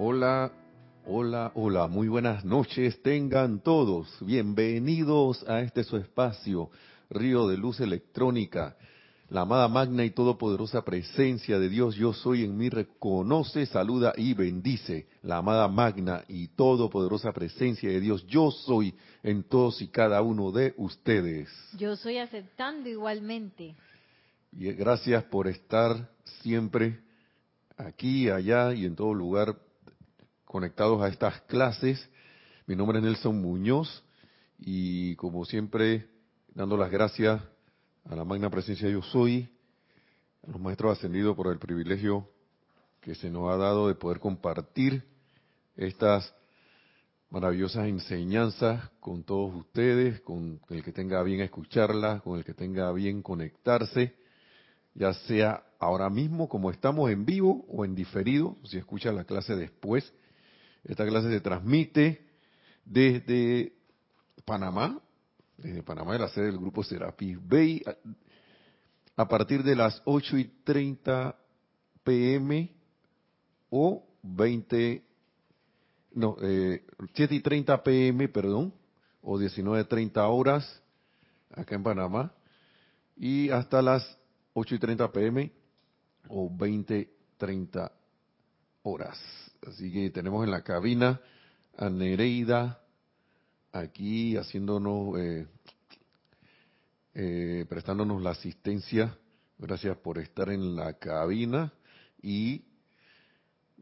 Hola, hola, hola, muy buenas noches tengan todos. Bienvenidos a este su espacio, Río de Luz Electrónica. La amada magna y todopoderosa presencia de Dios, yo soy en mí, reconoce, saluda y bendice. La amada magna y todopoderosa presencia de Dios, yo soy en todos y cada uno de ustedes. Yo soy aceptando igualmente. Y gracias por estar siempre aquí, allá y en todo lugar conectados a estas clases. Mi nombre es Nelson Muñoz y como siempre dando las gracias a la magna presencia yo soy, a los maestros ascendidos por el privilegio que se nos ha dado de poder compartir estas maravillosas enseñanzas con todos ustedes, con el que tenga bien escucharlas, con el que tenga bien conectarse, ya sea ahora mismo como estamos en vivo o en diferido, si escucha la clase después. Esta clase se transmite desde Panamá, desde Panamá, de la sede del grupo Serapis Bay, a, partir de las 8 y 30 pm o 20, no, eh, 7 y 30 pm, perdón, o 19.30 horas acá en Panamá, y hasta las 8 y 30 pm o 20.30 horas. Así que tenemos en la cabina a Nereida, aquí haciéndonos, eh, eh, prestándonos la asistencia. Gracias por estar en la cabina y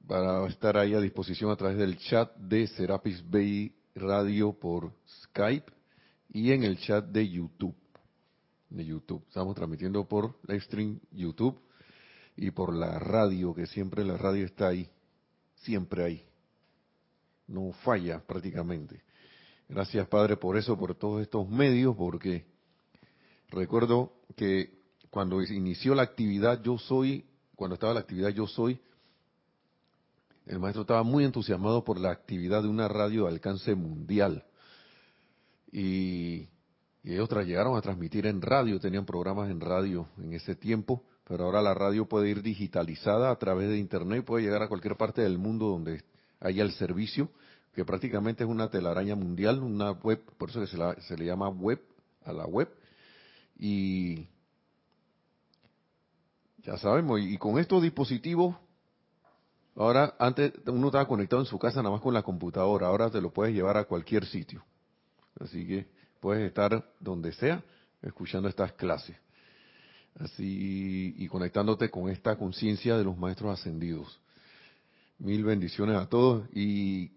para estar ahí a disposición a través del chat de Serapis Bay Radio por Skype y en el chat de YouTube. De YouTube. Estamos transmitiendo por Livestream YouTube y por la radio, que siempre la radio está ahí. Siempre ahí. No falla prácticamente. Gracias, Padre, por eso, por todos estos medios, porque recuerdo que cuando inició la actividad Yo Soy, cuando estaba la actividad Yo Soy, el maestro estaba muy entusiasmado por la actividad de una radio de alcance mundial. Y, y ellos llegaron a transmitir en radio, tenían programas en radio en ese tiempo, pero ahora la radio puede ir digitalizada a través de Internet, puede llegar a cualquier parte del mundo donde haya el servicio que prácticamente es una telaraña mundial, una web, por eso se, se le llama web a la web. Y ya sabemos, y con estos dispositivos, ahora antes uno estaba conectado en su casa nada más con la computadora, ahora te lo puedes llevar a cualquier sitio. Así que puedes estar donde sea escuchando estas clases. Así y conectándote con esta conciencia de los maestros ascendidos. Mil bendiciones a todos y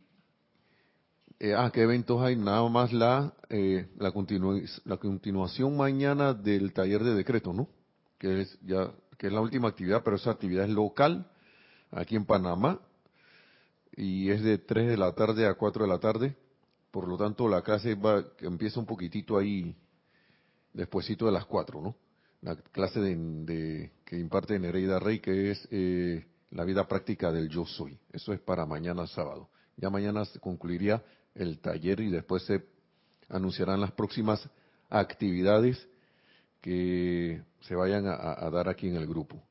eh, ah, ¿qué eventos hay? Nada más la, eh, la, la continuación mañana del taller de decreto, ¿no? Que es ya que es la última actividad, pero esa actividad es local, aquí en Panamá, y es de 3 de la tarde a 4 de la tarde. Por lo tanto, la clase va, empieza un poquitito ahí, despuesito de las 4, ¿no? La clase de, que imparte Nereida Rey, que es eh, la vida práctica del yo soy. Eso es para mañana sábado. Ya mañana se concluiría el taller y después se anunciarán las próximas actividades que se vayan a, dar aquí en el grupo.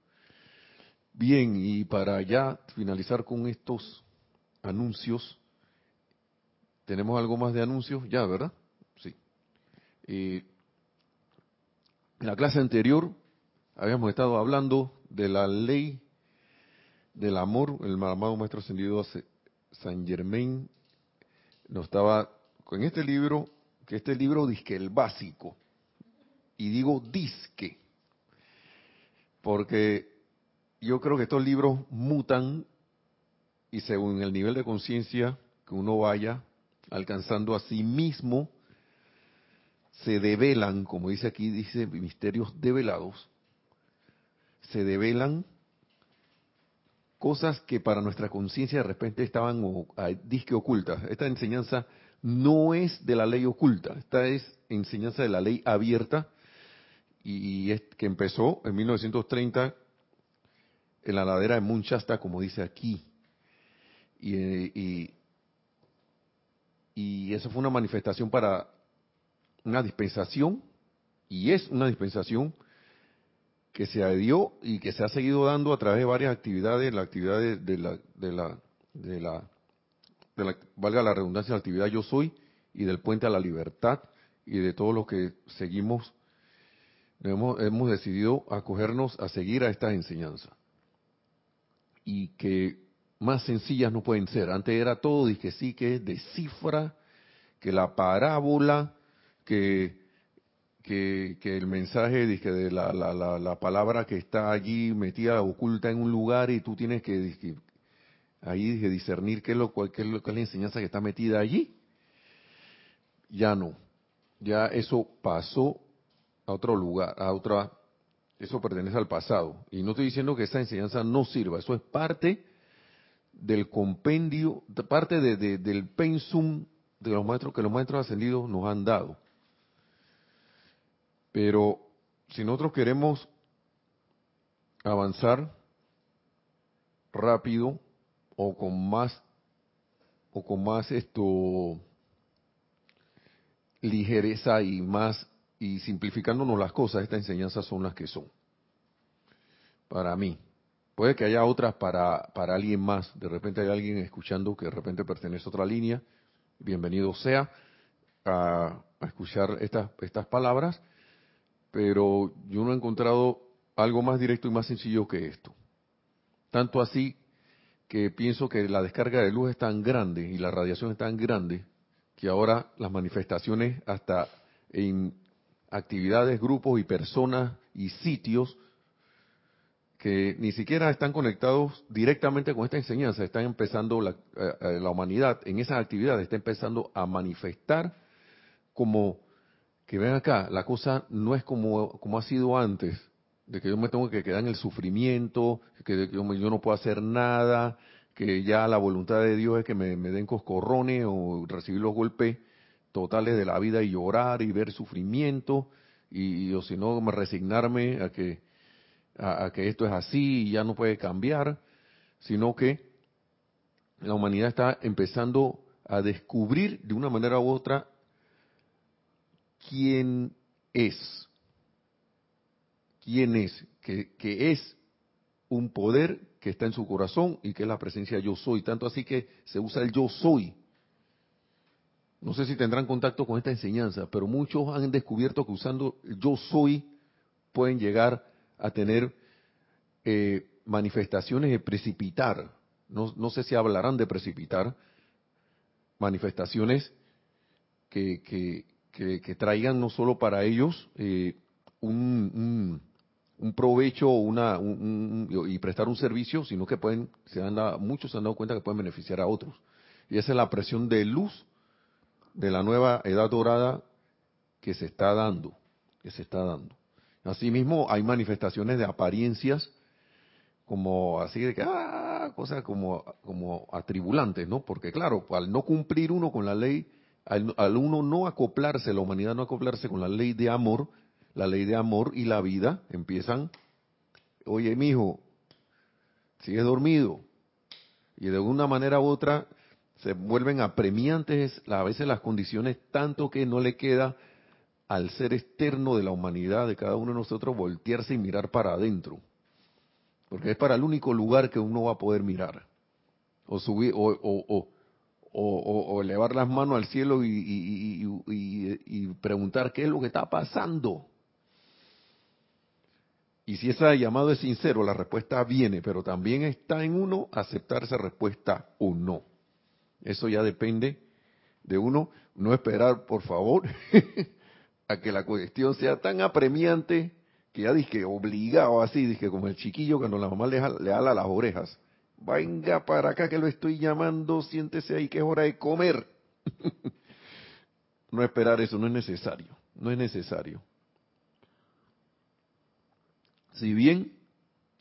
Bien, y para ya finalizar con estos anuncios, ¿tenemos algo más de anuncios? Ya, ¿verdad? Sí. En la clase anterior habíamos estado hablando de la ley del amor, el amado Maestro Ascendido San Germain no estaba con este libro, que este libro disque el básico, y digo disque, porque yo creo que estos libros mutan y según el nivel de conciencia que uno vaya alcanzando a sí mismo, se develan, como dice aquí, dice misterios develados, se develan cosas que para nuestra conciencia de repente estaban disque ocultas. Esta enseñanza no es de la ley oculta, esta es enseñanza de la ley abierta y, es que empezó en 1930 en la ladera de Munchasta, como dice aquí. Y, y, y eso fue una manifestación para una dispensación, y es una dispensación que se dio y que se ha seguido dando a través de varias actividades, la actividad de, la, de, la, de la, de la, valga la redundancia, la actividad yo soy y del puente a la libertad y de todo lo que seguimos, hemos, hemos decidido acogernos a seguir a estas enseñanzas. Y que más sencillas no pueden ser. Antes era todo, dije sí, que descifra, que la parábola, que, que, el mensaje dije, de la, la, la, palabra que está allí metida, oculta en un lugar y tú tienes que ahí dije, discernir qué es, lo, qué es, lo, qué es la enseñanza que está metida allí. Ya no. Ya eso pasó a otro lugar, a otra, eso pertenece al pasado. Y no estoy diciendo que esa enseñanza no sirva, eso es parte del compendio, parte de, del pensum de los maestros que los maestros ascendidos nos han dado. Pero si nosotros queremos avanzar rápido o con más o con más esto ligereza y más y simplificándonos las cosas, estas enseñanzas son las que son. Para mí. Puede que haya otras para, para alguien más. De repente hay alguien escuchando que de repente pertenece a otra línea. Bienvenido sea a, escuchar estas, estas palabras. Pero yo no he encontrado algo más directo y más sencillo que esto. Tanto así que pienso que la descarga de luz es tan grande y la radiación es tan grande que ahora las manifestaciones hasta en actividades, grupos y personas y sitios que ni siquiera están conectados directamente con esta enseñanza, están empezando la, eh, eh, la humanidad en esas actividades, está empezando a manifestar como que ven acá, la cosa no es como, como ha sido antes, de que yo me tengo que quedar en el sufrimiento, que yo, no puedo hacer nada, que ya la voluntad de Dios es que me, den coscorrones o recibir los golpes totales de la vida y llorar y ver sufrimiento, y o si no, resignarme a que a, que esto es así y ya no puede cambiar, sino que la humanidad está empezando a descubrir de una manera u otra quién es, quién es, que, que, es un poder que está en su corazón y que es la presencia yo soy, tanto así que se usa el yo soy. No sé si tendrán contacto con esta enseñanza, pero muchos han descubierto que usando el yo soy pueden llegar a tener eh, manifestaciones de precipitar, no, no, sé si hablarán de precipitar, manifestaciones que, que, que, traigan no solo para ellos eh, un, provecho y prestar un servicio, sino que pueden, muchos se han dado cuenta que pueden beneficiar a otros. Y esa es la presión de luz de la nueva edad dorada que se está dando, que se está dando. Asimismo, hay manifestaciones de apariencias como así de que, ah, cosas como, como atribulantes, ¿no? Porque claro, al no cumplir uno con la ley, al, uno no acoplarse, la humanidad no acoplarse con la ley de amor, la ley de amor y la vida, empiezan, oye, mijo, sigues dormido. Y de una manera u otra se vuelven apremiantes a veces las condiciones tanto que no le queda al ser externo de la humanidad, de cada uno de nosotros, voltearse y mirar para adentro. Porque es para el único lugar que uno va a poder mirar. O subir, o, o, o, elevar las manos al cielo y, y, preguntar qué es lo que está pasando. Y si ese llamado es sincero, la respuesta viene, pero también está en uno aceptar esa respuesta o no. Eso ya depende de uno. No esperar, por favor, a que la cuestión sea tan apremiante que ya dije obligado así, dije como el chiquillo cuando la mamá le, le ala las orejas. Venga para acá que lo estoy llamando, siéntese ahí que es hora de comer. no esperar eso, no es necesario, no es necesario. Si bien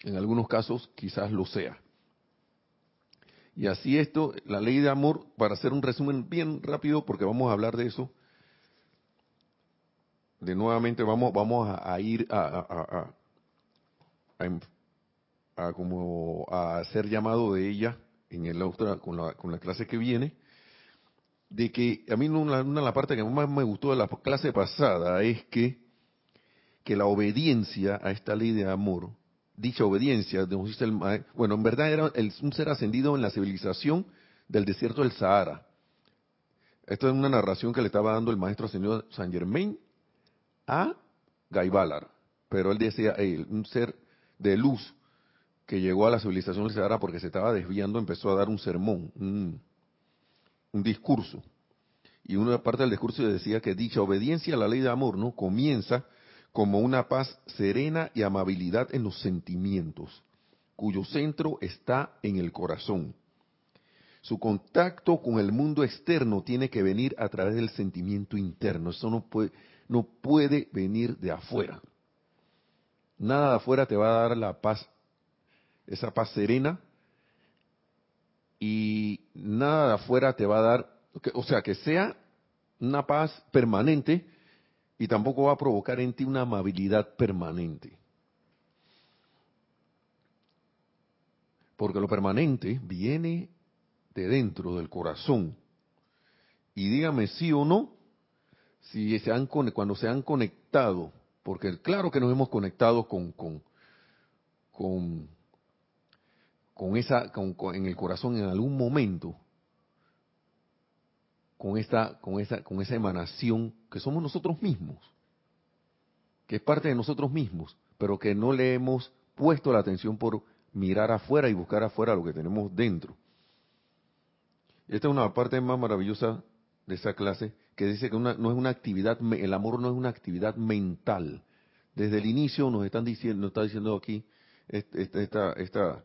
en algunos casos quizás lo sea. Y así esto, la ley de amor, para hacer un resumen bien rápido, porque vamos a hablar de eso, de nuevamente vamos vamos a, ir a, a, como a hacer llamado de ella en el con la, con la clase que viene de que a mí una, una la parte que más me gustó de la clase pasada es que que la obediencia a esta ley de amor dicha obediencia, el bueno, en verdad era un ser ascendido en la civilización del desierto del Sahara. Esto es una narración que le estaba dando el maestro ascendido San Germain a Guy Ballard. Pero él decía, un ser de luz que llegó a la civilización del porque se estaba desviando, empezó a dar un sermón, un, un discurso. Y una parte del discurso decía que dicha obediencia a la ley de amor no comienza como una paz serena y amabilidad en los sentimientos, cuyo centro está en el corazón. Su contacto con el mundo externo tiene que venir a través del sentimiento interno. Eso no puede, no puede venir de afuera. Nada de afuera te va a dar la paz, esa paz serena, y nada de afuera te va a dar, o sea, que sea una paz permanente, y tampoco va a provocar en ti una amabilidad permanente. Porque lo permanente viene de dentro del corazón. Y dígame sí o no, si se han, cuando se han conectado, porque claro que nos hemos conectado con, con, con, con esa, con, en el corazón en algún momento, con esta, con esa, con esa emanación que somos nosotros mismos, que es parte de nosotros mismos, pero que no le hemos puesto la atención por mirar afuera y buscar afuera lo que tenemos dentro. Esta es una parte más maravillosa de esa clase que dice que no es una actividad, el amor no es una actividad mental. Desde el inicio nos están diciendo, nos está diciendo aquí esta, esta, esta,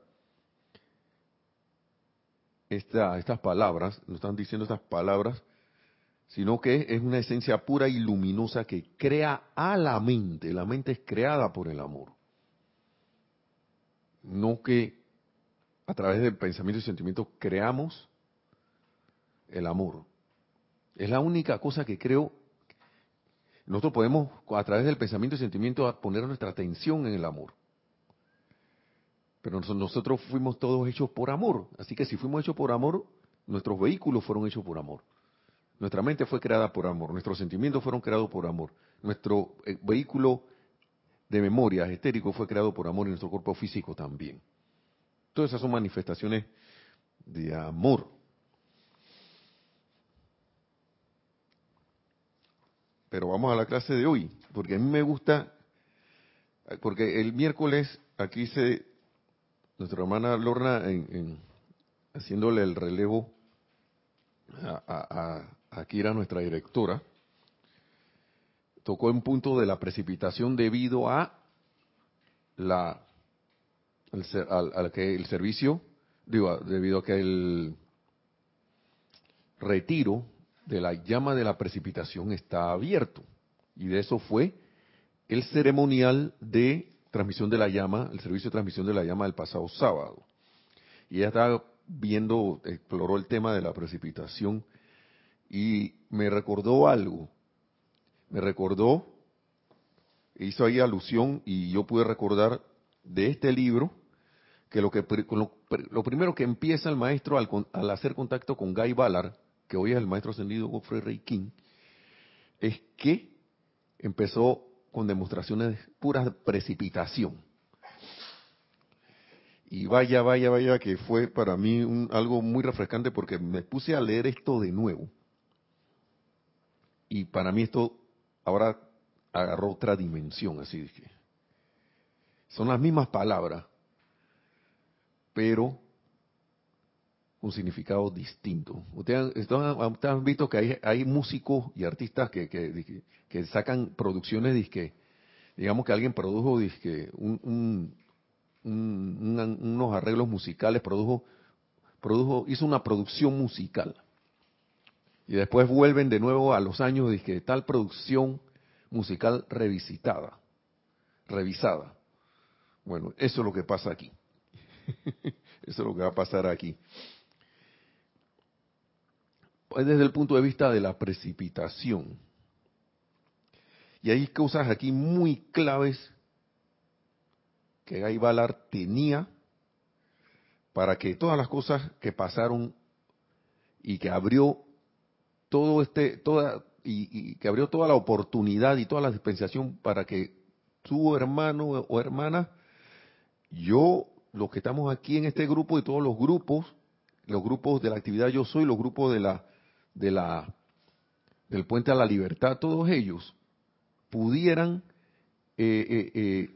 estas palabras, nos están diciendo estas palabras, sino que es una esencia pura y luminosa que crea a la mente. La mente es creada por el amor. No que a través del pensamiento y sentimiento creamos el amor. Es la única cosa que creo. Nosotros podemos, a través del pensamiento y sentimiento, poner nuestra atención en el amor. Pero nosotros fuimos todos hechos por amor. Así que si fuimos hechos por amor, nuestros vehículos fueron hechos por amor. Nuestra mente fue creada por amor. Nuestros sentimientos fueron creados por amor. Nuestro eh, vehículo de memoria estérico fue creado por amor y nuestro cuerpo físico también. Todas esas son manifestaciones de amor. Pero vamos a la clase de hoy, porque a mí me gusta, porque el miércoles aquí se, nuestra hermana Lorna, en, haciéndole el relevo a, aquí era nuestra directora, tocó un punto de la precipitación debido a la al, que el servicio, digo, debido a que el retiro de la llama de la precipitación está abierto. Y de eso fue el ceremonial de transmisión de la llama, el servicio de transmisión de la llama del pasado sábado. Y ella estaba viendo, exploró el tema de la precipitación y me recordó algo. Me recordó, hizo ahí alusión y yo pude recordar de este libro que lo que lo, primero que empieza el maestro al, al hacer contacto con Guy Ballard que hoy es el maestro ascendido Godfrey Rey King, es que empezó con demostraciones de pura precipitación. Y vaya, vaya, vaya, que fue para mí algo muy refrescante porque me puse a leer esto de nuevo. Y para mí esto ahora agarró otra dimensión, así dije. Son las mismas palabras, pero un significado distinto. Ustedes, han visto que hay, músicos y artistas que, sacan producciones, disque, digamos que alguien produjo disque, un, unos arreglos musicales, produjo, produjo, hizo una producción musical. Y después vuelven de nuevo a los años de tal producción musical revisitada, revisada. Bueno, eso es lo que pasa aquí. eso es lo que va a pasar aquí desde el punto de vista de la precipitación. Y hay cosas aquí muy claves que Guy Ballard tenía para que todas las cosas que pasaron y que abrió todo este, toda, y, que abrió toda la oportunidad y toda la dispensación para que su hermano o hermana yo, los que estamos aquí en este grupo y todos los grupos, los grupos de la actividad Yo Soy, los grupos de la, de la, del Puente a la Libertad, todos ellos pudieran eh, eh, eh,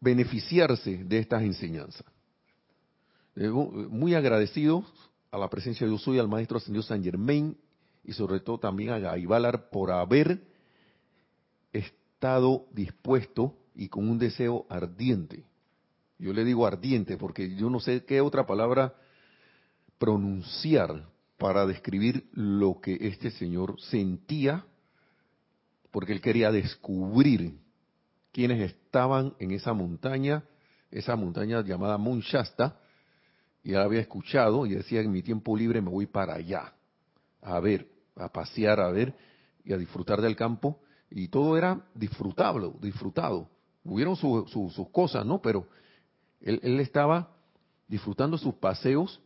beneficiarse de estas enseñanzas. muy agradecidos a la presencia de Yo Soy, al Maestro Ascendido San Germain y sobre todo también a Gaibalar por haber estado dispuesto y con un deseo ardiente. Yo le digo ardiente porque yo no sé qué otra palabra pronunciar para describir lo que este señor sentía, porque él quería descubrir quiénes estaban en esa montaña, esa montaña llamada Munchasta, y él había escuchado y decía, en mi tiempo libre me voy para allá, a ver, a pasear, a ver y a disfrutar del campo, y todo era disfrutable, disfrutado. Hubieron sus cosas, ¿no? Pero él, estaba disfrutando sus paseos,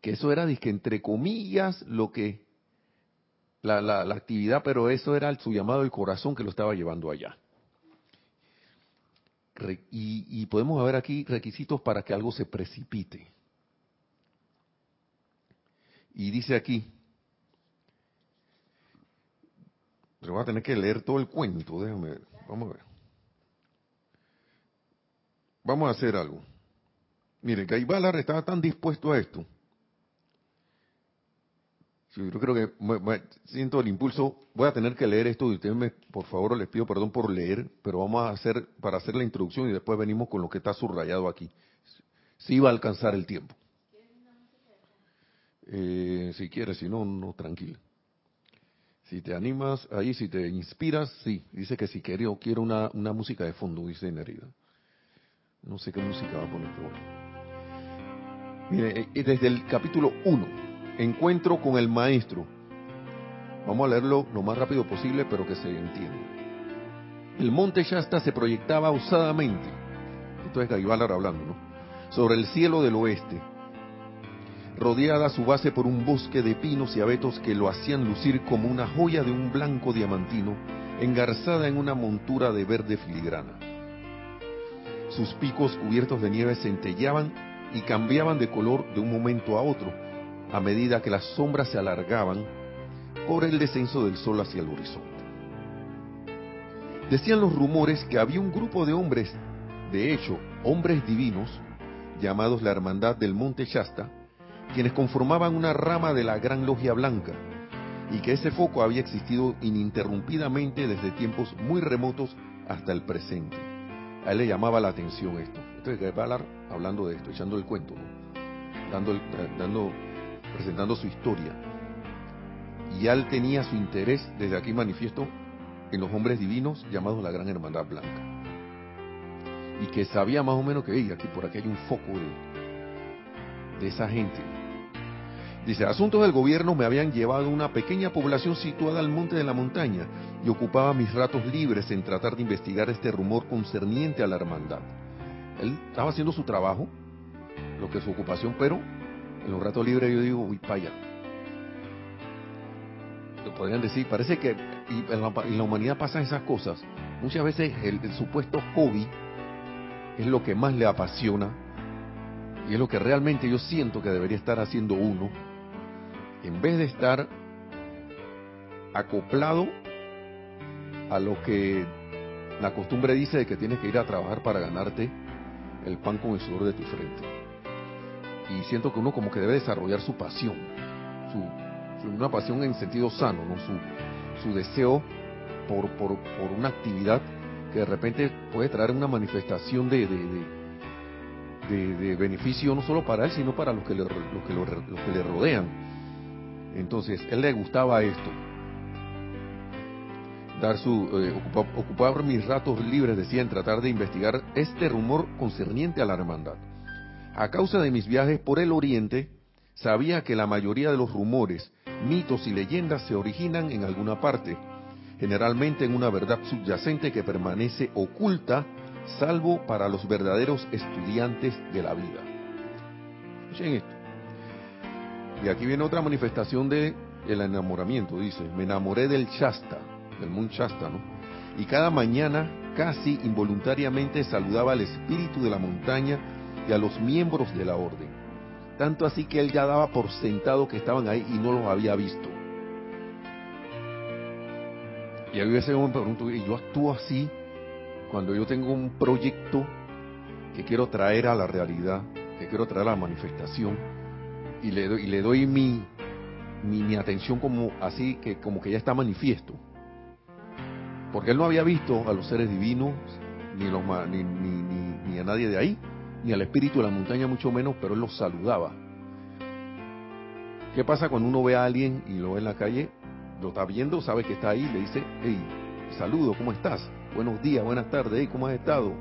que eso era, dizque, entre comillas, lo que, la, la, la actividad, pero eso era su llamado del corazón que lo estaba llevando allá. Y, y, podemos ver aquí requisitos para que algo se precipite. Y dice aquí, pero voy a tener que leer todo el cuento, déjame ver, vamos a ver. Vamos a hacer algo. Miren, Gaibalar estaba tan dispuesto a esto. Yo creo que siento el impulso, voy a tener que leer esto y ustedes me, por favor, les pido perdón por leer, pero vamos a hacer, para hacer la introducción y después venimos con lo que está subrayado aquí. Si va a alcanzar el tiempo. Eh, si quieres, si no, no, tranquila. Si te animas ahí, si te inspiras, sí. Dice que si quiero, quiero una, una música de fondo, dice Nerida. No sé qué música va a poner, pero. Mire, eh, desde el capítulo 1, encuentro con el maestro. Vamos a leerlo lo más rápido posible, pero que se entienda. El monte Shasta se proyectaba osadamente, esto es Gaibalar hablando, ¿no? Sobre el cielo del oeste, rodeada a su base por un bosque de pinos y abetos que lo hacían lucir como una joya de un blanco diamantino, engarzada en una montura de verde filigrana. Sus picos cubiertos de nieve centellaban y cambiaban de color de un momento a otro, a medida que las sombras se alargaban por el descenso del sol hacia el horizonte. Decían los rumores que había un grupo de hombres, de hecho, hombres divinos, llamados la Hermandad del Monte Shasta, quienes conformaban una rama de la Gran Logia Blanca, y que ese foco había existido ininterrumpidamente desde tiempos muy remotos hasta el presente. A él le llamaba la atención esto. Entonces, hablar hablando de esto, echando el cuento, dando, eh, dando, presentando su historia. Y él tenía su interés, desde aquí manifiesto, en los hombres divinos llamados la Gran Hermandad Blanca. Y que sabía más o menos que, hey, aquí por aquí hay un foco de, de esa gente. Dice, asuntos del gobierno me habían llevado a una pequeña población situada al monte de la montaña y ocupaba mis ratos libres en tratar de investigar este rumor concerniente a la hermandad. Él estaba haciendo su trabajo, lo que es su ocupación, pero en los ratos libres yo digo, uy, allá. Lo podrían decir, parece que en la, humanidad pasan esas cosas. Muchas veces el supuesto hobby es lo que más le apasiona y es lo que realmente yo siento que debería estar haciendo uno en vez de estar acoplado a lo que la costumbre dice de que tienes que ir a trabajar para ganarte el pan con el sudor de tu frente. Y siento que uno como que debe desarrollar su pasión, su, una pasión en sentido sano, ¿no? su, su deseo por, por, por, una actividad que de repente puede traer una manifestación de, de, de, beneficio no solo para él, sino para los que le, los que, los que le rodean. Entonces, él le gustaba esto. Dar su, eh, ocupar, mis ratos libres, decía, en tratar de investigar este rumor concerniente a la hermandad. A causa de mis viajes por el oriente, sabía que la mayoría de los rumores, mitos y leyendas se originan en alguna parte, generalmente en una verdad subyacente que permanece oculta, salvo para los verdaderos estudiantes de la vida. Escuchen esto. Y aquí viene otra manifestación de el enamoramiento, dice, me enamoré del Shasta, del Moon Shasta, ¿no? Y cada mañana, casi involuntariamente, saludaba al espíritu de la montaña y a los miembros de la orden. Tanto así que él ya daba por sentado que estaban ahí y no los había visto. Y a veces me pregunto, ¿y yo actúo así cuando yo tengo un proyecto que quiero traer a la realidad, que quiero traer a la manifestación, y le doy, le doy mi, mi, mi atención como así, que como que ya está manifiesto? Porque él no había visto a los seres divinos, ni, los, ni, ni, ni, a nadie de ahí, ni al espíritu de la montaña, mucho menos, pero él los saludaba. ¿Qué pasa cuando uno ve a alguien y lo ve en la calle? Lo está viendo, sabe que está ahí, le dice, hey, saludo, ¿cómo estás? Buenos días, buenas tardes, hey, ¿cómo has estado?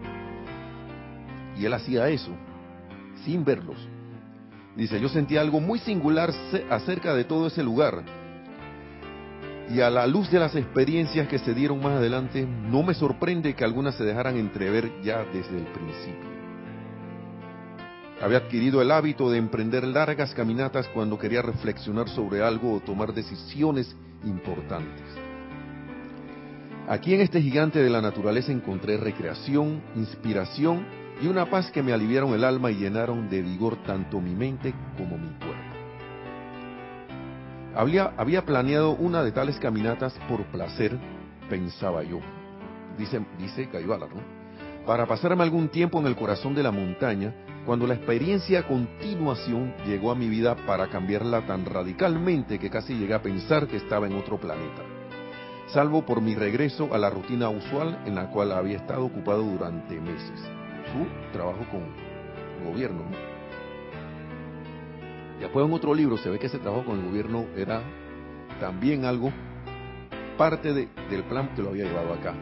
Y él hacía eso, sin verlos. Dice, yo sentía algo muy singular acerca de todo ese lugar y a la luz de las experiencias que se dieron más adelante, no me sorprende que algunas se dejaran entrever ya desde el principio. Había adquirido el hábito de emprender largas caminatas cuando quería reflexionar sobre algo o tomar decisiones importantes. Aquí en este gigante de la naturaleza encontré recreación, inspiración y una paz que me aliviaron el alma y llenaron de vigor tanto mi mente como mi cuerpo. Había, había planeado una de tales caminatas por placer, pensaba yo, dice, dice ¿no? Para pasarme algún tiempo en el corazón de la montaña, cuando la experiencia continuación llegó a mi vida para cambiarla tan radicalmente que casi llegué a pensar que estaba en otro planeta. Salvo por mi regreso a la rutina usual en la cual había estado ocupado durante meses. Su trabajo con el gobierno, ¿no? Después en otro libro se ve que ese trabajo con el gobierno era también algo parte del plan que lo había llevado acá.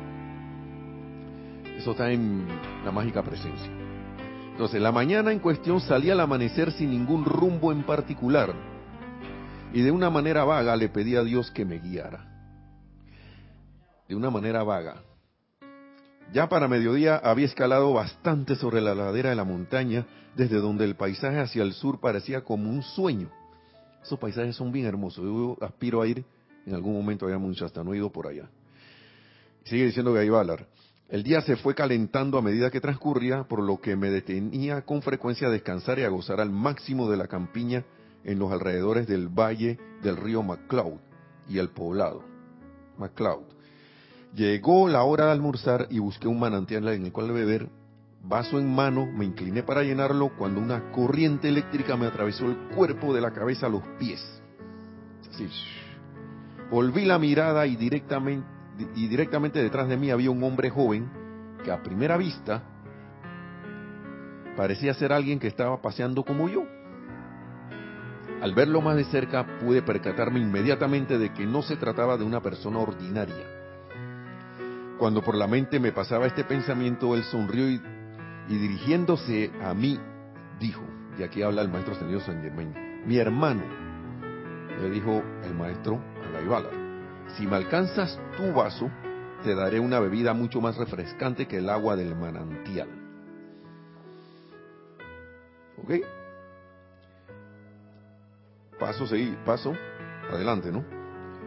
Eso está en la mágica presencia. Entonces, la mañana en cuestión salía al amanecer sin ningún rumbo en particular. Y de una manera vaga le pedí a Dios que me guiara. De una manera vaga. Ya para mediodía había escalado bastante sobre la ladera de la montaña, desde donde el paisaje hacia el sur parecía como un sueño. Esos paisajes son bien hermosos. Yo aspiro a ir en algún momento allá mucho, hasta no he ido por allá. Sigue diciendo Gaibalar. El día se fue calentando a medida que transcurría, por lo que me detenía con frecuencia a descansar y a gozar al máximo de la campiña en los alrededores del valle del río MacLeod y el poblado. MacLeod. Llegó la hora de almorzar y busqué un manantial en el cual beber. Vaso en mano, me incliné para llenarlo cuando una corriente eléctrica me atravesó el cuerpo de la cabeza a los pies. Así. Volví la mirada y directamente, y directamente detrás de mí había un hombre joven que a primera vista parecía ser alguien que estaba paseando como yo. Al verlo más de cerca pude percatarme inmediatamente de que no se trataba de una persona ordinaria cuando por la mente me pasaba este pensamiento, él sonrió y, dirigiéndose a mí, dijo, y aquí habla el maestro señor San Germain, mi hermano, le dijo el maestro a Gaibala, si me alcanzas tu vaso, te daré una bebida mucho más refrescante que el agua del manantial. ¿Ok? Paso, seguí, paso, adelante, ¿no?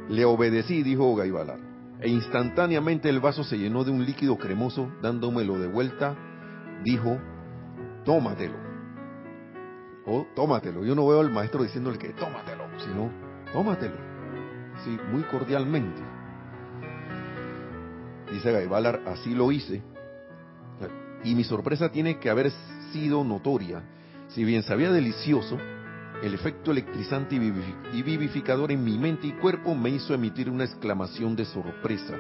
Le obedecí, dijo Gaibalar e instantáneamente el vaso se llenó de un líquido cremoso, dándomelo de vuelta, dijo, tómatelo. O tómatelo. Yo no veo al maestro diciéndole que tómatelo, sino tómatelo. Sí, muy cordialmente. Dice Gaibalar, así lo hice. Y mi sorpresa tiene que haber sido notoria. Si bien sabía delicioso, el efecto electrizante y vivificador en mi mente y cuerpo me hizo emitir una exclamación de sorpresa.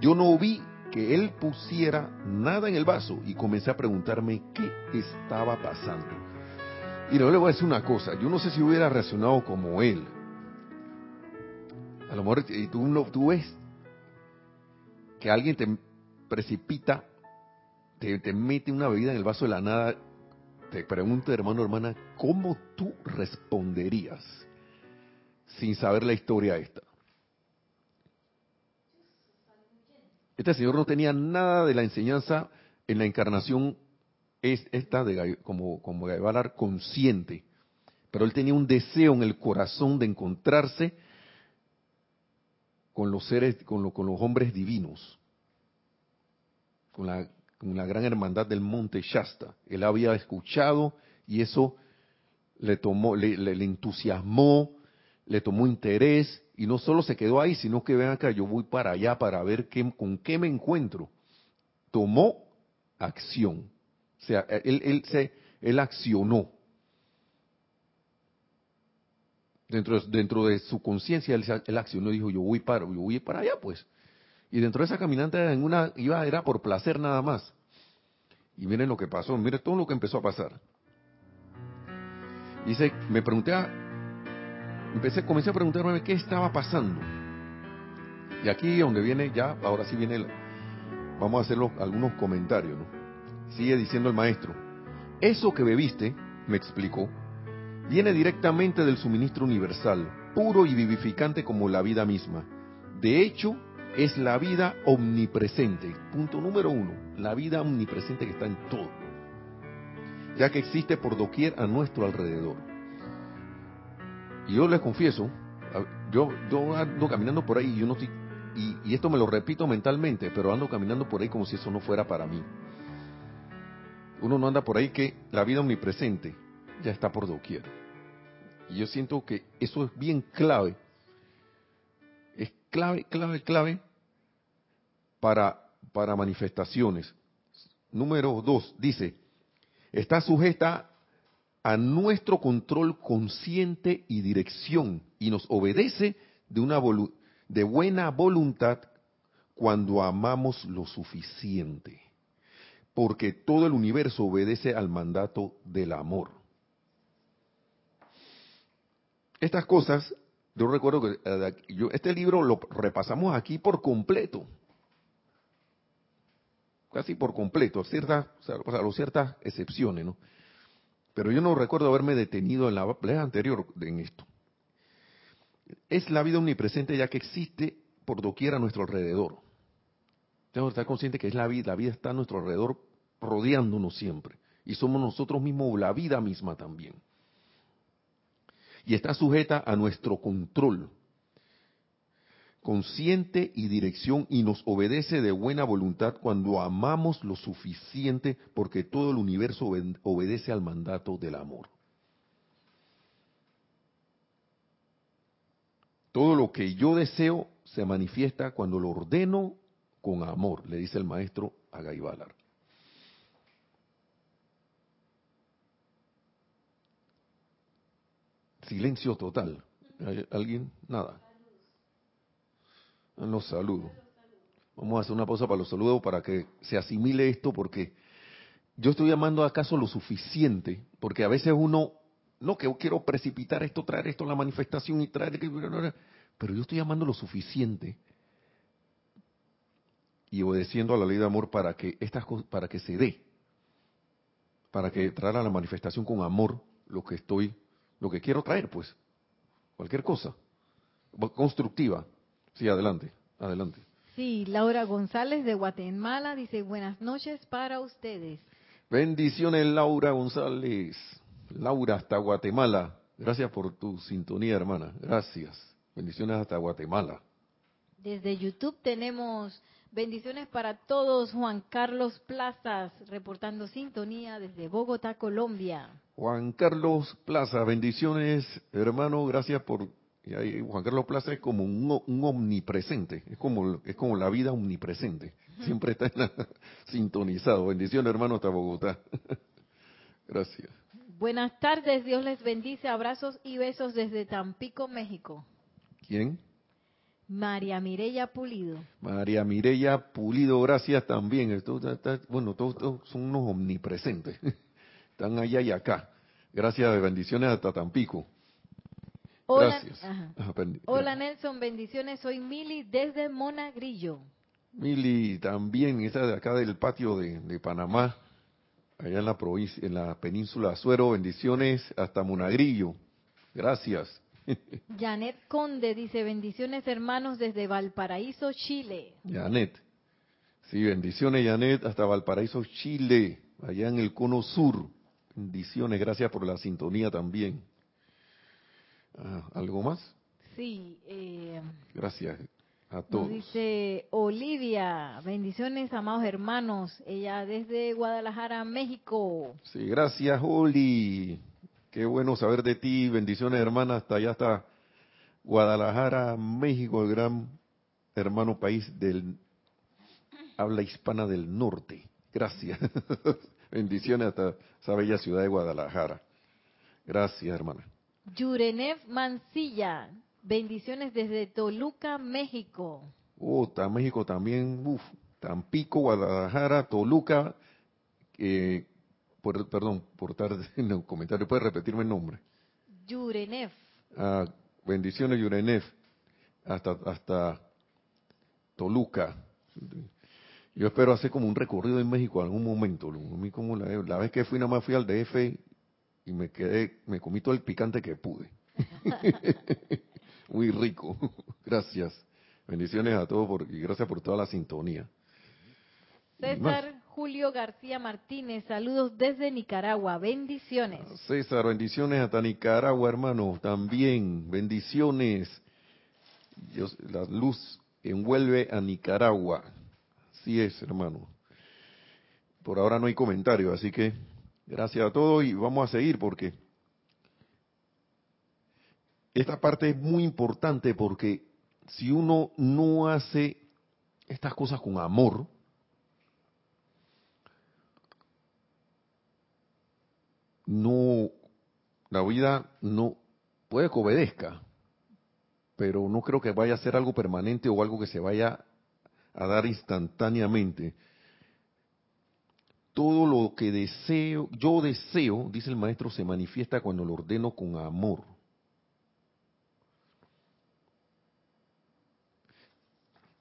Yo no vi que él pusiera nada en el vaso y comencé a preguntarme qué estaba pasando. Y no le voy a decir una cosa, yo no sé si hubiera reaccionado como él. A lo mejor y tú, tú ves que alguien te precipita, te, te mete una bebida en el vaso de la nada te pregunto, hermano, hermana, ¿cómo tú responderías sin saber la historia esta? Este señor no tenía nada de la enseñanza en la encarnación es esta de como como Gaibalar consciente, pero él tenía un deseo en el corazón de encontrarse con los seres, con, con los hombres divinos, con la con la gran hermandad del monte Shasta. Él había escuchado y eso le tomó, le, entusiasmó, le tomó interés y no solo se quedó ahí, sino que ven acá, yo voy para allá para ver qué, con qué me encuentro. Tomó acción. O sea, él, se, él accionó. Dentro, de su conciencia, él, él, accionó dijo, yo voy para, yo voy para allá, pues. Y dentro de esa caminante en una, iba, era por placer nada más. Y miren lo que pasó, miren todo lo que empezó a pasar. Dice, me pregunté, a, empecé, comencé a preguntarme qué estaba pasando. Y aquí donde viene ya, ahora sí viene, el, vamos a hacer algunos comentarios, ¿no? Sigue diciendo el maestro, eso que bebiste, me explicó, viene directamente del suministro universal, puro y vivificante como la vida misma. De hecho, es la vida omnipresente. Punto número uno, la vida omnipresente que está en todo, ya que existe por doquier a nuestro alrededor. Y yo les confieso, yo, yo ando caminando por ahí y yo no estoy, y, y esto me lo repito mentalmente, pero ando caminando por ahí como si eso no fuera para mí. Uno no anda por ahí que la vida omnipresente ya está por doquier. Y yo siento que eso es bien clave. Es clave, clave, clave para, para manifestaciones. Número dos, dice, está sujeta a nuestro control consciente y dirección y nos obedece de, una de buena voluntad cuando amamos lo suficiente. Porque todo el universo obedece al mandato del amor. Estas cosas, yo recuerdo que eh, yo, este libro lo repasamos aquí por completo casi por completo, ciertas, o ciertas excepciones, ¿no? Pero yo no recuerdo haberme detenido en la vez anterior en esto. Es la vida omnipresente ya que existe por doquier a nuestro alrededor. Tenemos que estar conscientes que es la vida, la vida está a nuestro alrededor rodeándonos siempre. Y somos nosotros mismos la vida misma también. Y está sujeta a nuestro control consciente y dirección y nos obedece de buena voluntad cuando amamos lo suficiente porque todo el universo obedece al mandato del amor. Todo lo que yo deseo se manifiesta cuando lo ordeno con amor, le dice el maestro a. Silencio total. ¿Alguien? Nada los saludos. Vamos a hacer una pausa para los saludos para que se asimile esto porque yo estoy llamando acaso lo suficiente, porque a veces uno, no que quiero precipitar esto, traer esto a la manifestación y traer, pero yo estoy llamando lo suficiente y obedeciendo a la ley de amor para que estas para que se dé, para que traiga a la manifestación con amor lo que estoy, lo que quiero traer, pues, cualquier cosa constructiva. Sí, adelante, adelante. Sí, Laura González de Guatemala dice buenas noches para ustedes. Bendiciones, Laura González. Laura hasta Guatemala. Gracias por tu sintonía, hermana. Gracias. Bendiciones hasta Guatemala. Desde YouTube tenemos bendiciones para todos. Juan Carlos Plazas reportando sintonía desde Bogotá, Colombia. Juan Carlos Plaza, bendiciones, hermano. Gracias por y ahí Juan Carlos Plaza es como un, omnipresente, es como, es como la vida omnipresente. Siempre está sintonizado. Bendiciones, hermano, hasta Bogotá. Gracias. Buenas tardes, Dios les bendice. Abrazos y besos desde Tampico, México. ¿Quién? María Mireya Pulido. María Mireya Pulido, gracias también. bueno, todos, son unos omnipresentes. Están allá y acá. Gracias, bendiciones hasta Tampico. Hola, Hola Nelson, bendiciones. Soy Mili desde Monagrillo. Mili, también, esa de acá del patio de, Panamá, allá en la provincia, en la península Azuero, bendiciones hasta Monagrillo. Gracias. Janet Conde dice, bendiciones hermanos desde Valparaíso, Chile. Janet. Sí, bendiciones Janet hasta Valparaíso, Chile, allá en el cono sur. Bendiciones, gracias por la sintonía también. Ah, ¿Algo más? Sí. Eh, Gracias. A todos. Dice Olivia, bendiciones, amados hermanos. Ella desde Guadalajara, México. Sí, gracias, Oli. Qué bueno saber de ti. Bendiciones, hermana. Hasta allá está Guadalajara, México, el gran hermano país del habla hispana del norte. Gracias. Bendiciones hasta esa bella ciudad de Guadalajara. Gracias, hermana. Yurenev Mancilla, bendiciones desde Toluca, México. Oh, está México también, uf, Tampico, Guadalajara, Toluca, eh, por, perdón, por tarde en el comentario, ¿puedes repetirme el nombre? Yurenev. Ah, bendiciones, Yurenev, hasta, hasta Toluca. Yo espero hacer como un recorrido en México en algún momento. Como la vez que fui nada más fui al DF y me quedé, me comí todo el picante que pude. Muy rico. Gracias. Bendiciones a todos por, y gracias por toda la sintonía. César Julio García Martínez, saludos desde Nicaragua, bendiciones. César, bendiciones hasta Nicaragua, hermano, también, bendiciones. Dios, la luz envuelve a Nicaragua. Así es, hermano. Por ahora no hay comentario, así que gracias a todos y vamos a seguir porque esta parte es muy importante porque si uno no hace estas cosas con amor, no, la vida no puede que obedezca, pero no creo que vaya a ser algo permanente o algo que se vaya a dar instantáneamente. Todo lo que deseo, yo deseo, dice el maestro, se manifiesta cuando lo ordeno con amor.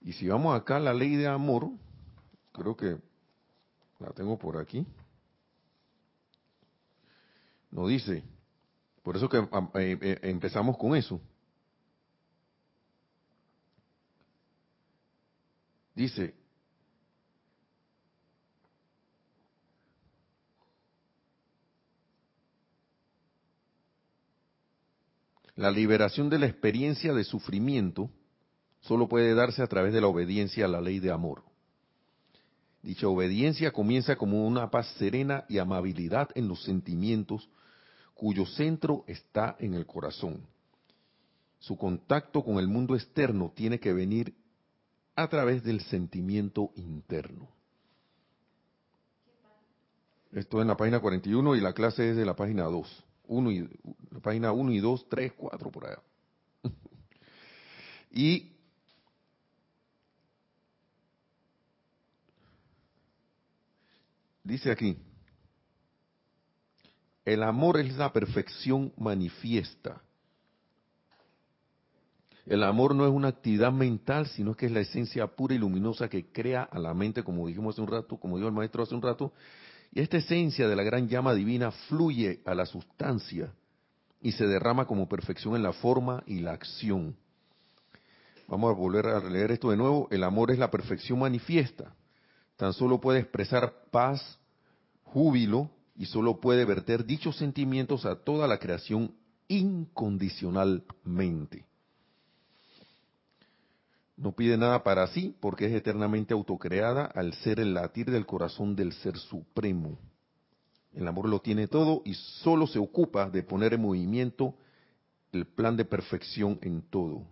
Y si vamos acá a la ley de amor, creo que la tengo por aquí. Nos dice, por eso que eh, eh, empezamos con eso. Dice, la liberación de la experiencia de sufrimiento solo puede darse a través de la obediencia a la ley de amor. Dicha obediencia comienza como una paz serena y amabilidad en los sentimientos cuyo centro está en el corazón. Su contacto con el mundo externo tiene que venir a través del sentimiento interno. Esto en la página 41 y la clase es de la página 2. Uno y, la página 1 y 2, 3, 4 por allá. y dice aquí, el amor es la perfección manifiesta el amor no es una actividad mental, sino que es la esencia pura y luminosa que crea a la mente, como dijimos hace un rato, como dijo el maestro hace un rato. Y esta esencia de la gran llama divina fluye a la sustancia y se derrama como perfección en la forma y la acción. Vamos a volver a leer esto de nuevo. El amor es la perfección manifiesta. Tan solo puede expresar paz, júbilo y solo puede verter dichos sentimientos a toda la creación incondicionalmente. No pide nada para sí porque es eternamente autocreada al ser el latir del corazón del Ser Supremo. El amor lo tiene todo y solo se ocupa de poner en movimiento el plan de perfección en todo.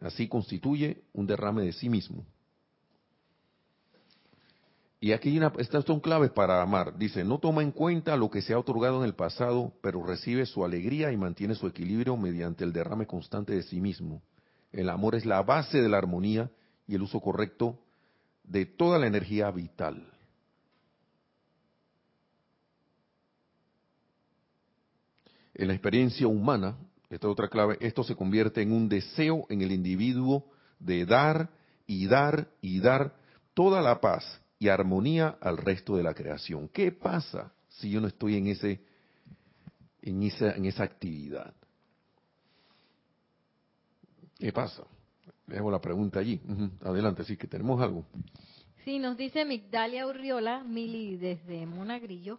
Así constituye un derrame de sí mismo. Y aquí estas son claves para amar. Dice, no toma en cuenta lo que se ha otorgado en el pasado, pero recibe su alegría y mantiene su equilibrio mediante el derrame constante de sí mismo. El amor es la base de la armonía y el uso correcto de toda la energía vital. En la experiencia humana, esta es otra clave, esto se convierte en un deseo en el individuo de dar y dar y dar toda la paz y armonía al resto de la creación. ¿Qué pasa si yo no estoy en ese en esa en esa actividad? ¿Qué pasa? Dejo la pregunta allí. Adelante, sí, que tenemos algo. Sí, nos dice Migdalia Urriola, Mili desde Monagrillo,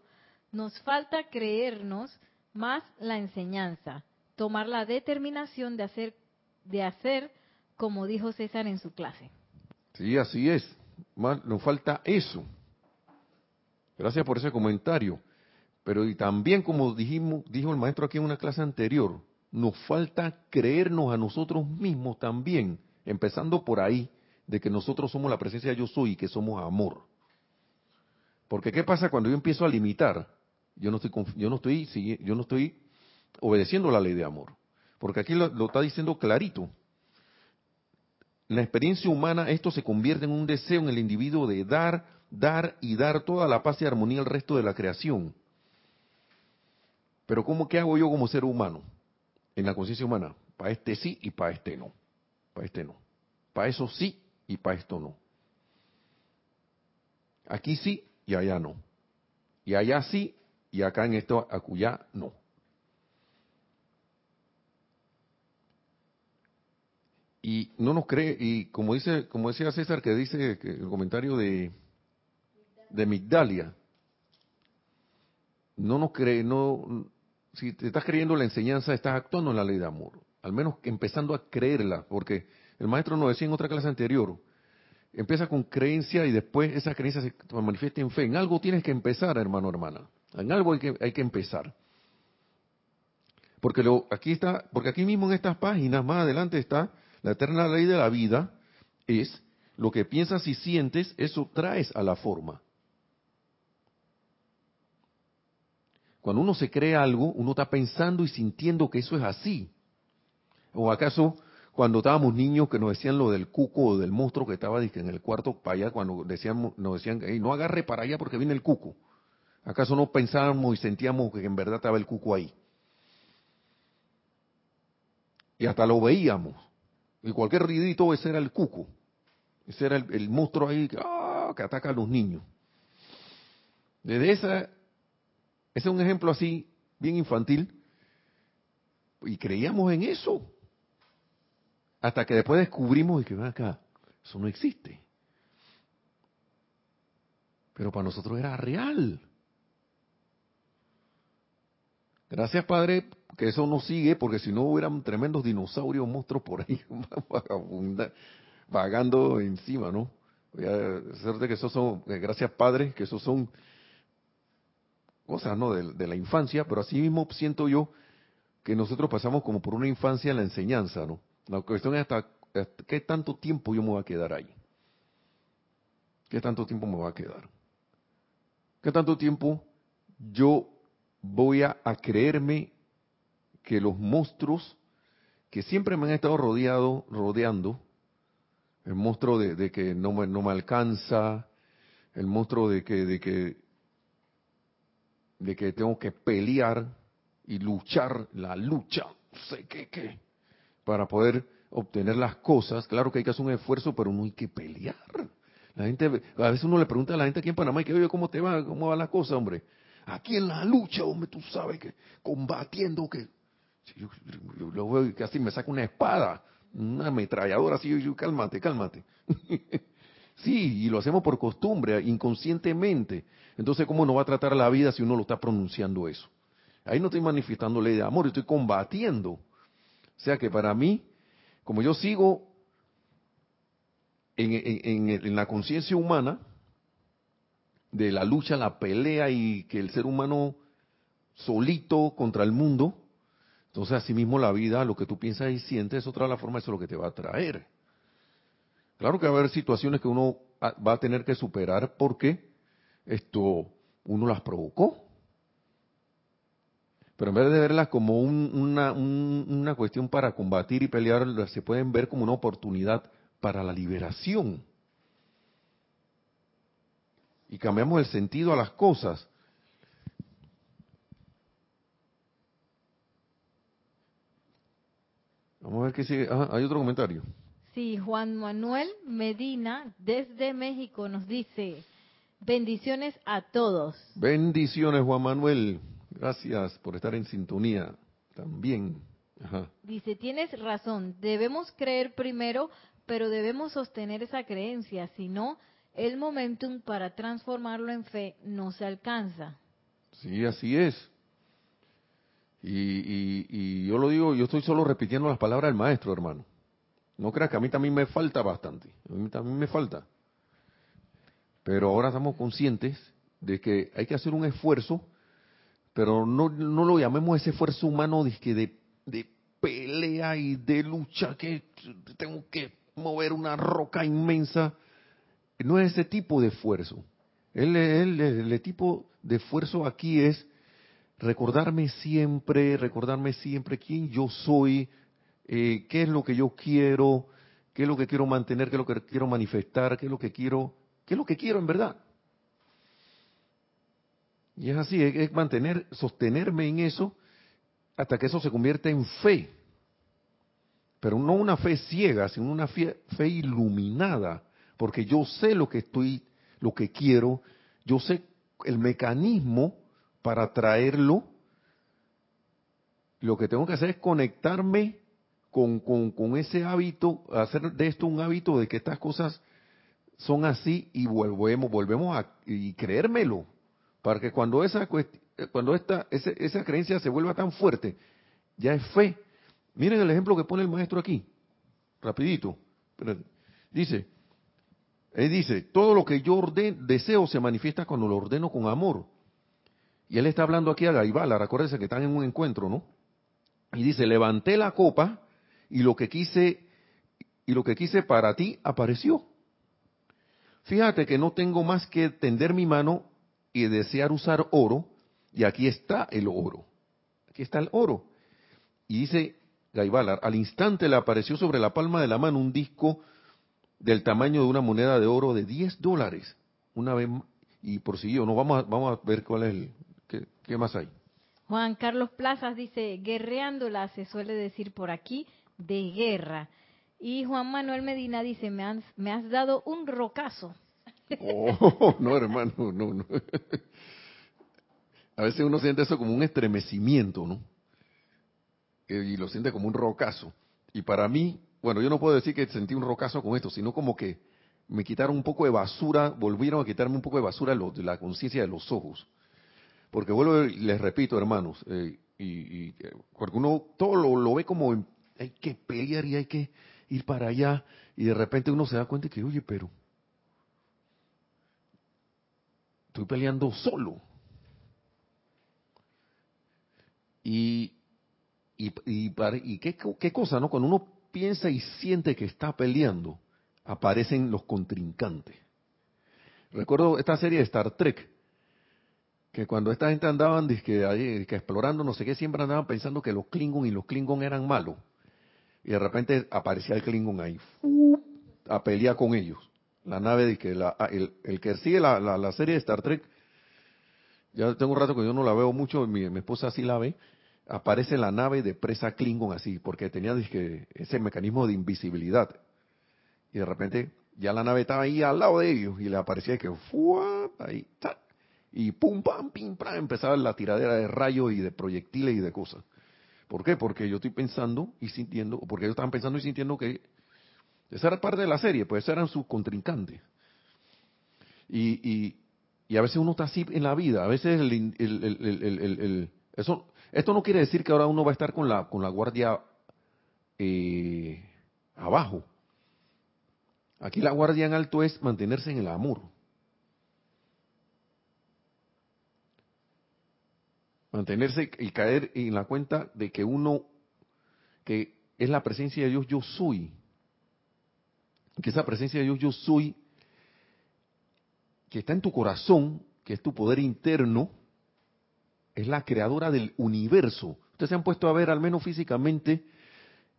nos falta creernos más la enseñanza, tomar la determinación de hacer, de hacer como dijo César en su clase. Sí, así es. Nos falta eso. Gracias por ese comentario. Pero y también, como dijimos, dijo el maestro aquí en una clase anterior, nos falta creernos a nosotros mismos también, empezando por ahí, de que nosotros somos la presencia de yo soy y que somos amor. Porque ¿qué pasa cuando yo empiezo a limitar? Yo no estoy, yo no estoy, yo no estoy obedeciendo la ley de amor. Porque aquí lo, está diciendo clarito. La experiencia humana, esto se convierte en un deseo en el individuo de dar, dar y dar toda la paz y armonía al resto de la creación. Pero ¿cómo qué hago yo como ser humano? En la conciencia humana, para este sí y para este no. Para este no. Para eso sí y para esto no. Aquí sí y allá no. Y allá sí y acá en esto acullá no. Y no nos cree y como dice como decía César que dice el comentario de de Migdalia no nos cree no si te estás creyendo la enseñanza estás actuando en la ley de amor al menos empezando a creerla porque el maestro nos decía en otra clase anterior empieza con creencia y después esa creencia se manifiesta en fe. En algo tienes que empezar hermano hermana. En algo hay que hay que empezar. Porque lo aquí está porque aquí mismo en estas páginas más adelante está la eterna ley de la vida es lo que piensas y sientes, eso traes a la forma. Cuando uno se cree algo, uno está pensando y sintiendo que eso es así. ¿O acaso cuando estábamos niños que nos decían lo del cuco o del monstruo que estaba en el cuarto para allá, cuando decían, nos decían, no agarre para allá porque viene el cuco? ¿Acaso no pensábamos y sentíamos que en verdad estaba el cuco ahí? Y hasta lo veíamos. Y cualquier ruidito, ese era el cuco. Ese era el, monstruo ahí ah, que ataca a los niños. Desde esa, ese es un ejemplo así, bien infantil. Y creíamos en eso. Hasta que después descubrimos que, acá, eso no existe. Pero para nosotros era real. Gracias, Padre, que eso no sigue, porque si no hubieran tremendos dinosaurios, monstruos por ahí vagando encima, ¿no? Voy que eso son, eh, gracias Padre, que eso son cosas, ¿no? De, la infancia, pero así mismo siento yo que nosotros pasamos como por una infancia en la enseñanza, ¿no? La cuestión es hasta, hasta qué tanto tiempo yo me voy a quedar ahí. ¿Qué tanto tiempo me va a quedar? ¿Qué tanto tiempo yo voy a, creerme que los monstruos que siempre me han estado rodeado, rodeando, el monstruo de, que no me, no me alcanza, el monstruo de que, de que, de que tengo que pelear y luchar la lucha, sé qué, qué, para poder obtener las cosas. Claro que hay que hacer un esfuerzo, pero no hay que pelear. La gente, a veces uno le pregunta a la gente aquí en Panamá, que oye, ¿cómo te va? ¿Cómo va la cosa, hombre? Aquí en la lucha, hombre, tú sabes que combatiendo, que yo, lo veo y casi me saca una espada, una ametralladora así, yo, cálmate, cálmate. sí, y lo hacemos por costumbre, inconscientemente. Entonces, ¿cómo no va a tratar la vida si uno lo está pronunciando eso? Ahí no estoy manifestando ley de amor, estoy combatiendo. O sea que para mí, como yo sigo en la conciencia humana, de la lucha, la pelea y que el ser humano solito contra el mundo, entonces, asimismo, la vida, lo que tú piensas y sientes, es otra la forma, eso es lo que te va a traer. Claro que va a haber situaciones que uno va a tener que superar porque esto uno las provocó. Pero en vez de verlas como una, una cuestión para combatir y pelear, se pueden ver como una oportunidad para la liberación. Y cambiamos el sentido a las cosas. Vamos a ver qué sigue. hay otro comentario. Sí, Juan Manuel Medina desde México nos dice, bendiciones a todos. Bendiciones Juan Manuel, gracias por estar en sintonía también. Dice, tienes razón, debemos creer primero, pero debemos sostener esa creencia, si no, el momentum para transformarlo en fe no se alcanza. Sí, así es. Y, y, yo lo digo, yo estoy solo repitiendo las palabras del maestro, hermano. No creas que a mí también me falta bastante. A mí también me falta. Pero ahora estamos conscientes de que hay que hacer un esfuerzo, pero no, no lo llamemos ese esfuerzo humano de, de, de pelea y de lucha, que tengo que mover una roca inmensa. No es ese tipo de esfuerzo. El, tipo de esfuerzo aquí es recordarme siempre, recordarme siempre quién yo soy, eh, qué es lo que yo quiero, qué es lo que quiero mantener, qué es lo que quiero manifestar, qué es lo que quiero, qué es lo que quiero en verdad. Y es así, es, mantener, sostenerme en eso hasta que eso se convierte en fe. Pero no una fe ciega, sino una fe iluminada, porque yo sé lo que estoy, lo que quiero, yo sé el mecanismo para traerlo. Lo que tengo que hacer es conectarme con, con, ese hábito, hacer de esto un hábito de que estas cosas son así y volvemos, volvemos a creérmelo. Para que cuando esa cuando esta, esa creencia se vuelva tan fuerte, ya es fe. Miren el ejemplo que pone el maestro aquí, rapidito. Dice, él dice, todo lo que yo orden, deseo se manifiesta cuando lo ordeno con amor. Y él está hablando aquí a Gaibala, recuérdense que están en un encuentro, ¿no? Y dice, levanté la copa y lo que quise, y lo que quise para ti apareció. Fíjate que no tengo más que tender mi mano y desear usar oro, y aquí está el oro. Aquí está el oro. Y dice Gaibala, al instante le apareció sobre la palma de la mano un disco del tamaño de una moneda de oro de 10 dólares. Una vez, y por si yo, no vamos a, vamos a ver cuál es el, ¿Qué, más hay? Juan Carlos Plazas dice, guerreándola se suele decir por aquí, de guerra. Y Juan Manuel Medina dice, me, has, me has dado un rocazo. Oh, no, hermano, no, no. A veces uno siente eso como un estremecimiento, ¿no? Y lo siente como un rocazo. Y para mí, bueno, yo no puedo decir que sentí un rocazo con esto, sino como que me quitaron un poco de basura, volvieron a quitarme un poco de basura de la conciencia de los ojos. Porque vuelvo y les repito, hermanos, eh, y, porque uno todo lo, ve como hay que pelear y hay que ir para allá, y de repente uno se da cuenta que, oye, pero estoy peleando solo. Y, y, y, qué, qué cosa, ¿no? Cuando uno piensa y siente que está peleando, aparecen los contrincantes. Recuerdo esta serie de Star Trek, que cuando esta gente andaban que, explorando no sé qué, siempre andaban pensando que los Klingon y los Klingon eran malos. Y de repente aparecía el Klingon ahí, a pelear con ellos. La nave la, ah, el, que sigue la, la, serie de Star Trek, ya tengo un rato que yo no la veo mucho, mi, mi esposa sí la ve, aparece la nave de presa Klingon así, porque tenía ese mecanismo de invisibilidad. Y de repente ya la nave estaba ahí al lado de ellos y le aparecía que ¡fua! ahí, y pum, pam, pim, pam, empezaba la tiradera de rayos y de proyectiles y de cosas. ¿Por qué? Porque yo estoy pensando y sintiendo, porque ellos estaban pensando y sintiendo que esa era parte de la serie, pues eran sus contrincantes. Y, y, y a veces uno está así en la vida, a veces el, el, eso, esto no quiere decir que ahora uno va a estar con la, con la guardia eh, abajo. Aquí la guardia en alto es mantenerse en el amor. mantenerse y caer en la cuenta de que uno, que es la presencia de Dios yo soy, que esa presencia de Dios yo soy, que está en tu corazón, que es tu poder interno, es la creadora del universo. Ustedes se han puesto a ver, al menos físicamente,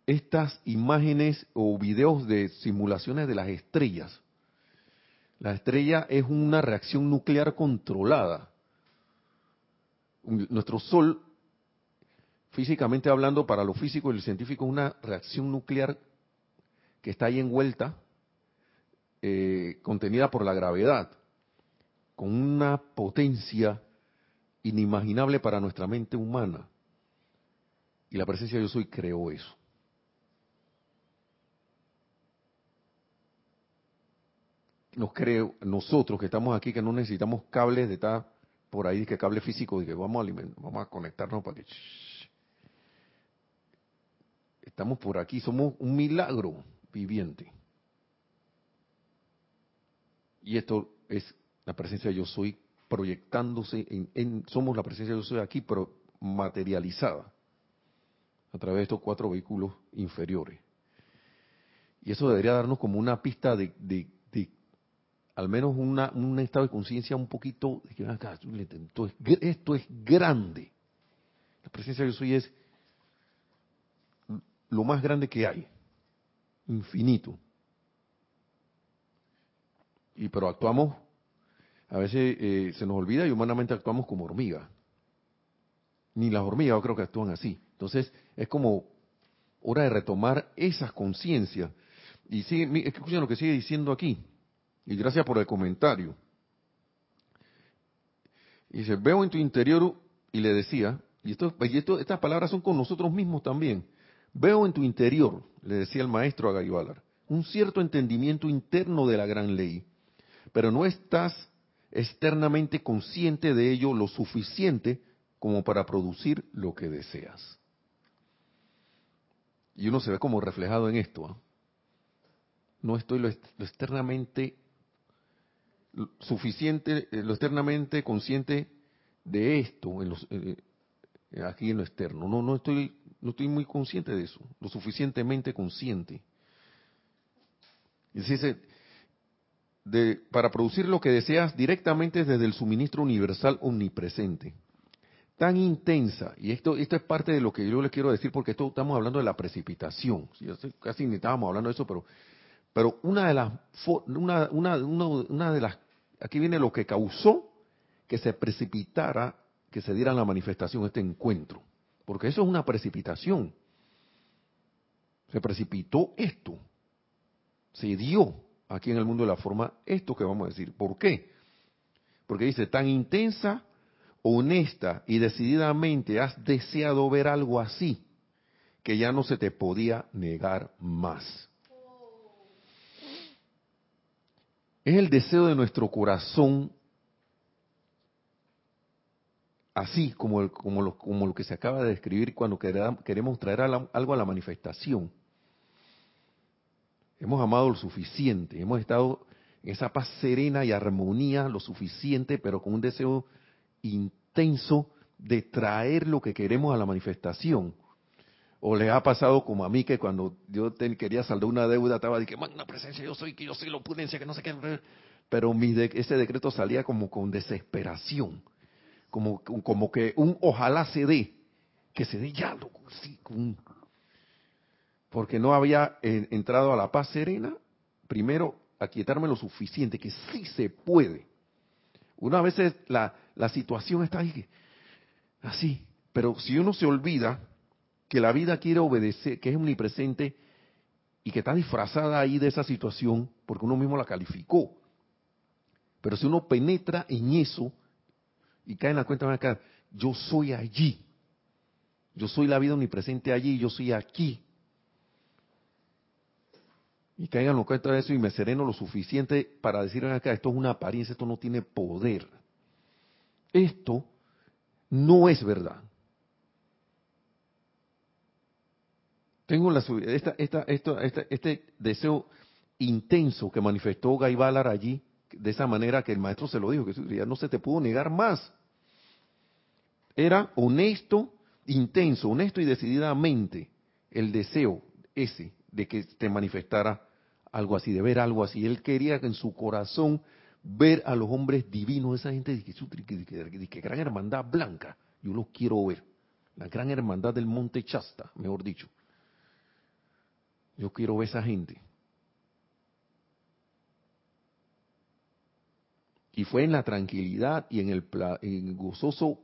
estas imágenes o videos de simulaciones de las estrellas. La estrella es una reacción nuclear controlada nuestro Sol, físicamente hablando, para lo físico y lo científico, es una reacción nuclear que está ahí envuelta, eh, contenida por la gravedad, con una potencia inimaginable para nuestra mente humana. Y la presencia de yo soy creó eso. Nos creo, nosotros que estamos aquí, que no necesitamos cables de tal por ahí que cable físico y que vamos a vamos a conectarnos para que estamos por aquí, somos un milagro. viviente. Y esto es la presencia de yo soy proyectándose en, somos la presencia de soy aquí, pero materializada a través de estos cuatro vehículos inferiores. Y eso debería darnos como una pista de, al menos una, un estado de conciencia un poquito, de que esto, es, esto es grande. La presencia de yo es lo más grande que hay, infinito. Y pero actuamos, a veces eh, se nos olvida y humanamente actuamos como hormigas. Ni las hormigas yo creo que actúan así. Entonces es como hora de retomar esas conciencias. Y sigue, escuchen lo que sigue diciendo aquí. Y gracias por el comentario. Dice, veo en tu interior, y le decía, y, esto, estas palabras son con nosotros mismos también. Veo en tu interior, le decía el maestro a Gaibalar, un cierto entendimiento interno de la gran ley, pero no estás externamente consciente de ello lo suficiente como para producir lo que deseas. Y uno se ve como reflejado en esto. ¿ah? No estoy lo, externamente suficiente, eh, lo externamente consciente de esto en los, eh, eh, aquí en lo externo. No, no estoy, no estoy muy consciente de eso, lo suficientemente consciente. Y dice, de, para producir lo que deseas directamente desde el suministro universal omnipresente. Tan intensa, y esto, esto es parte de lo que yo les quiero decir, porque esto estamos hablando de la precipitación. Casi ni estábamos hablando de eso, pero pero una de las, una, una, una, de las, aquí viene lo que causó que se precipitara, que se diera la manifestación, este encuentro. Porque eso es una precipitación. Se precipitó esto. Se dio aquí en el mundo de la forma esto que vamos a decir. ¿Por qué? Porque dice, tan intensa, honesta y decididamente has deseado ver algo así, que ya no se te podía negar más. Es el deseo de nuestro corazón, así como, como, lo, como lo que se acaba de describir cuando queremos traer algo a la manifestación. Hemos amado lo suficiente, hemos estado en esa paz serena y armonía lo suficiente, pero con un deseo intenso de traer lo que queremos a la manifestación. O les ha pasado como a mí que cuando yo quería saldar una deuda estaba de que, una presencia, yo soy, que yo soy la opulencia, que no sé qué. Pero mi ese decreto salía como con desesperación. Como, como que un ojalá se dé. Que se dé ya, loco, sí, porque no había eh, entrado a la paz serena, primero a quietarme lo suficiente, que sí se puede. Una vez la, la situación está ahí, así, pero si uno se olvida que la vida quiere obedecer, que es omnipresente y que está disfrazada ahí de esa situación porque uno mismo la calificó. Pero si uno penetra en eso y cae en la cuenta, acá, yo soy allí. Yo soy la vida omnipresente allí, yo soy aquí. Y caigan en cuenta de eso y me sereno lo suficiente para decir acá, esto es una apariencia, esto no tiene poder. Esto no es verdad. Tengo la, esta, este deseo intenso que manifestó Gaibalar allí, de esa manera que el maestro se lo dijo, que ya no se te pudo negar más. Era honesto, intenso, honesto y decididamente el deseo ese de que te manifestara algo así, de ver algo así. Él quería en su corazón ver a los hombres divinos, esa gente de que, que gran hermandad blanca. Yo los quiero ver. La gran hermandad del Monte Chasta, mejor dicho. Yo quiero ver esa gente. Y fue en la tranquilidad y en el, gozoso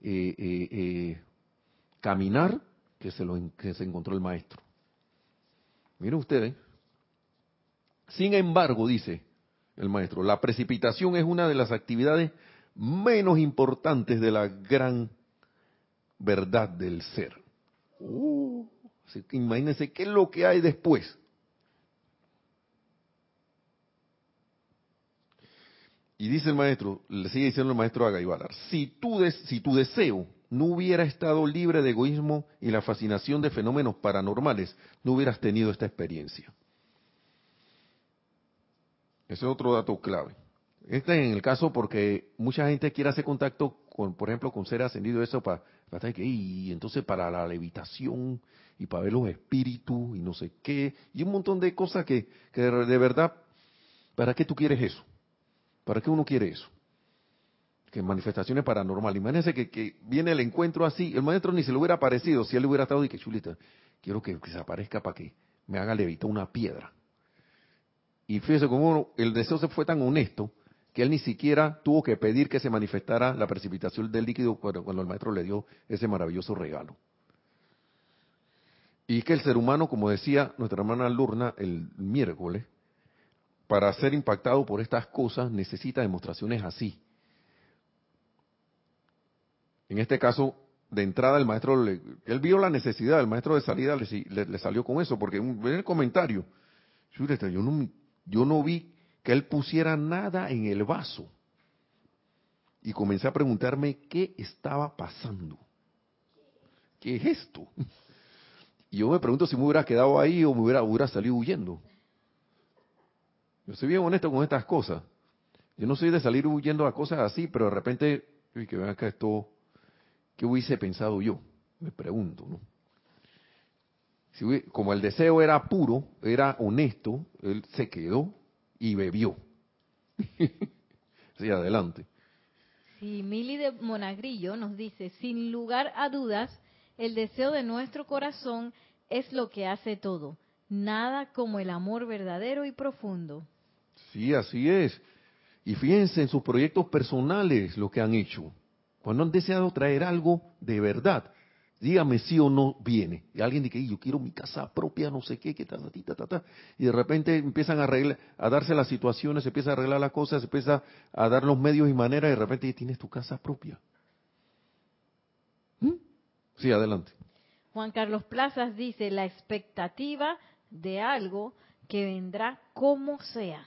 eh, eh, eh, caminar que se, lo, que se encontró el maestro. Miren ustedes. Sin embargo, dice el maestro, la precipitación es una de las actividades menos importantes de la gran verdad del ser. Uh imagínense qué es lo que hay después. Y dice el maestro, le sigue diciendo el maestro a Gaibalar, si tu, si tu deseo no hubiera estado libre de egoísmo y la fascinación de fenómenos paranormales, no hubieras tenido esta experiencia. Ese es otro dato clave. Este en el caso porque mucha gente quiere hacer contacto con, por ejemplo, con ser ascendido, eso para, para que, y entonces para la levitación y para ver los espíritus y no sé qué, y un montón de cosas que, que de verdad, ¿para qué tú quieres eso? ¿Para qué uno quiere eso? Que manifestaciones paranormales. Imagínense que, que, viene el encuentro así, el maestro ni se le hubiera parecido, si él hubiera estado y que chulita, quiero que, que se aparezca para que me haga levitar una piedra. Y fíjese cómo el deseo se fue tan honesto que él ni siquiera tuvo que pedir que se manifestara la precipitación del líquido cuando, el maestro le dio ese maravilloso regalo. Y que el ser humano, como decía nuestra hermana Lurna el miércoles, para ser impactado por estas cosas necesita demostraciones así. En este caso, de entrada el maestro, él vio la necesidad, el maestro de salida le, salió con eso, porque en el comentario, yo no, vi que él pusiera nada en el vaso. Y comencé a preguntarme qué estaba pasando. ¿Qué es esto? Y yo me pregunto si me hubiera quedado ahí o me hubiera, hubiera salido huyendo. Yo soy bien honesto con estas cosas. Yo no soy de salir huyendo a cosas así, pero de repente, uy, que vean acá esto, ¿qué hubiese pensado yo? Me pregunto, ¿no? Si, como el deseo era puro, era honesto, él se quedó y bebió. sí, adelante. Sí, Mili de Monagrillo nos dice, sin lugar a dudas, el deseo de nuestro corazón es lo que hace todo. Nada como el amor verdadero y profundo. Sí, así es. Y fíjense en sus proyectos personales lo que han hecho. Cuando han deseado traer algo de verdad, dígame si o no viene. Y alguien dice, yo quiero mi casa propia, no sé qué, qué ta, ta, ta, Y de repente empiezan a, arreglar, a darse las situaciones, se empieza a arreglar las cosas, se empieza a dar los medios y maneras, y de repente tienes tu casa propia. ¿Mm? Sí, adelante. Juan Carlos Plazas dice, la expectativa de algo que vendrá como sea.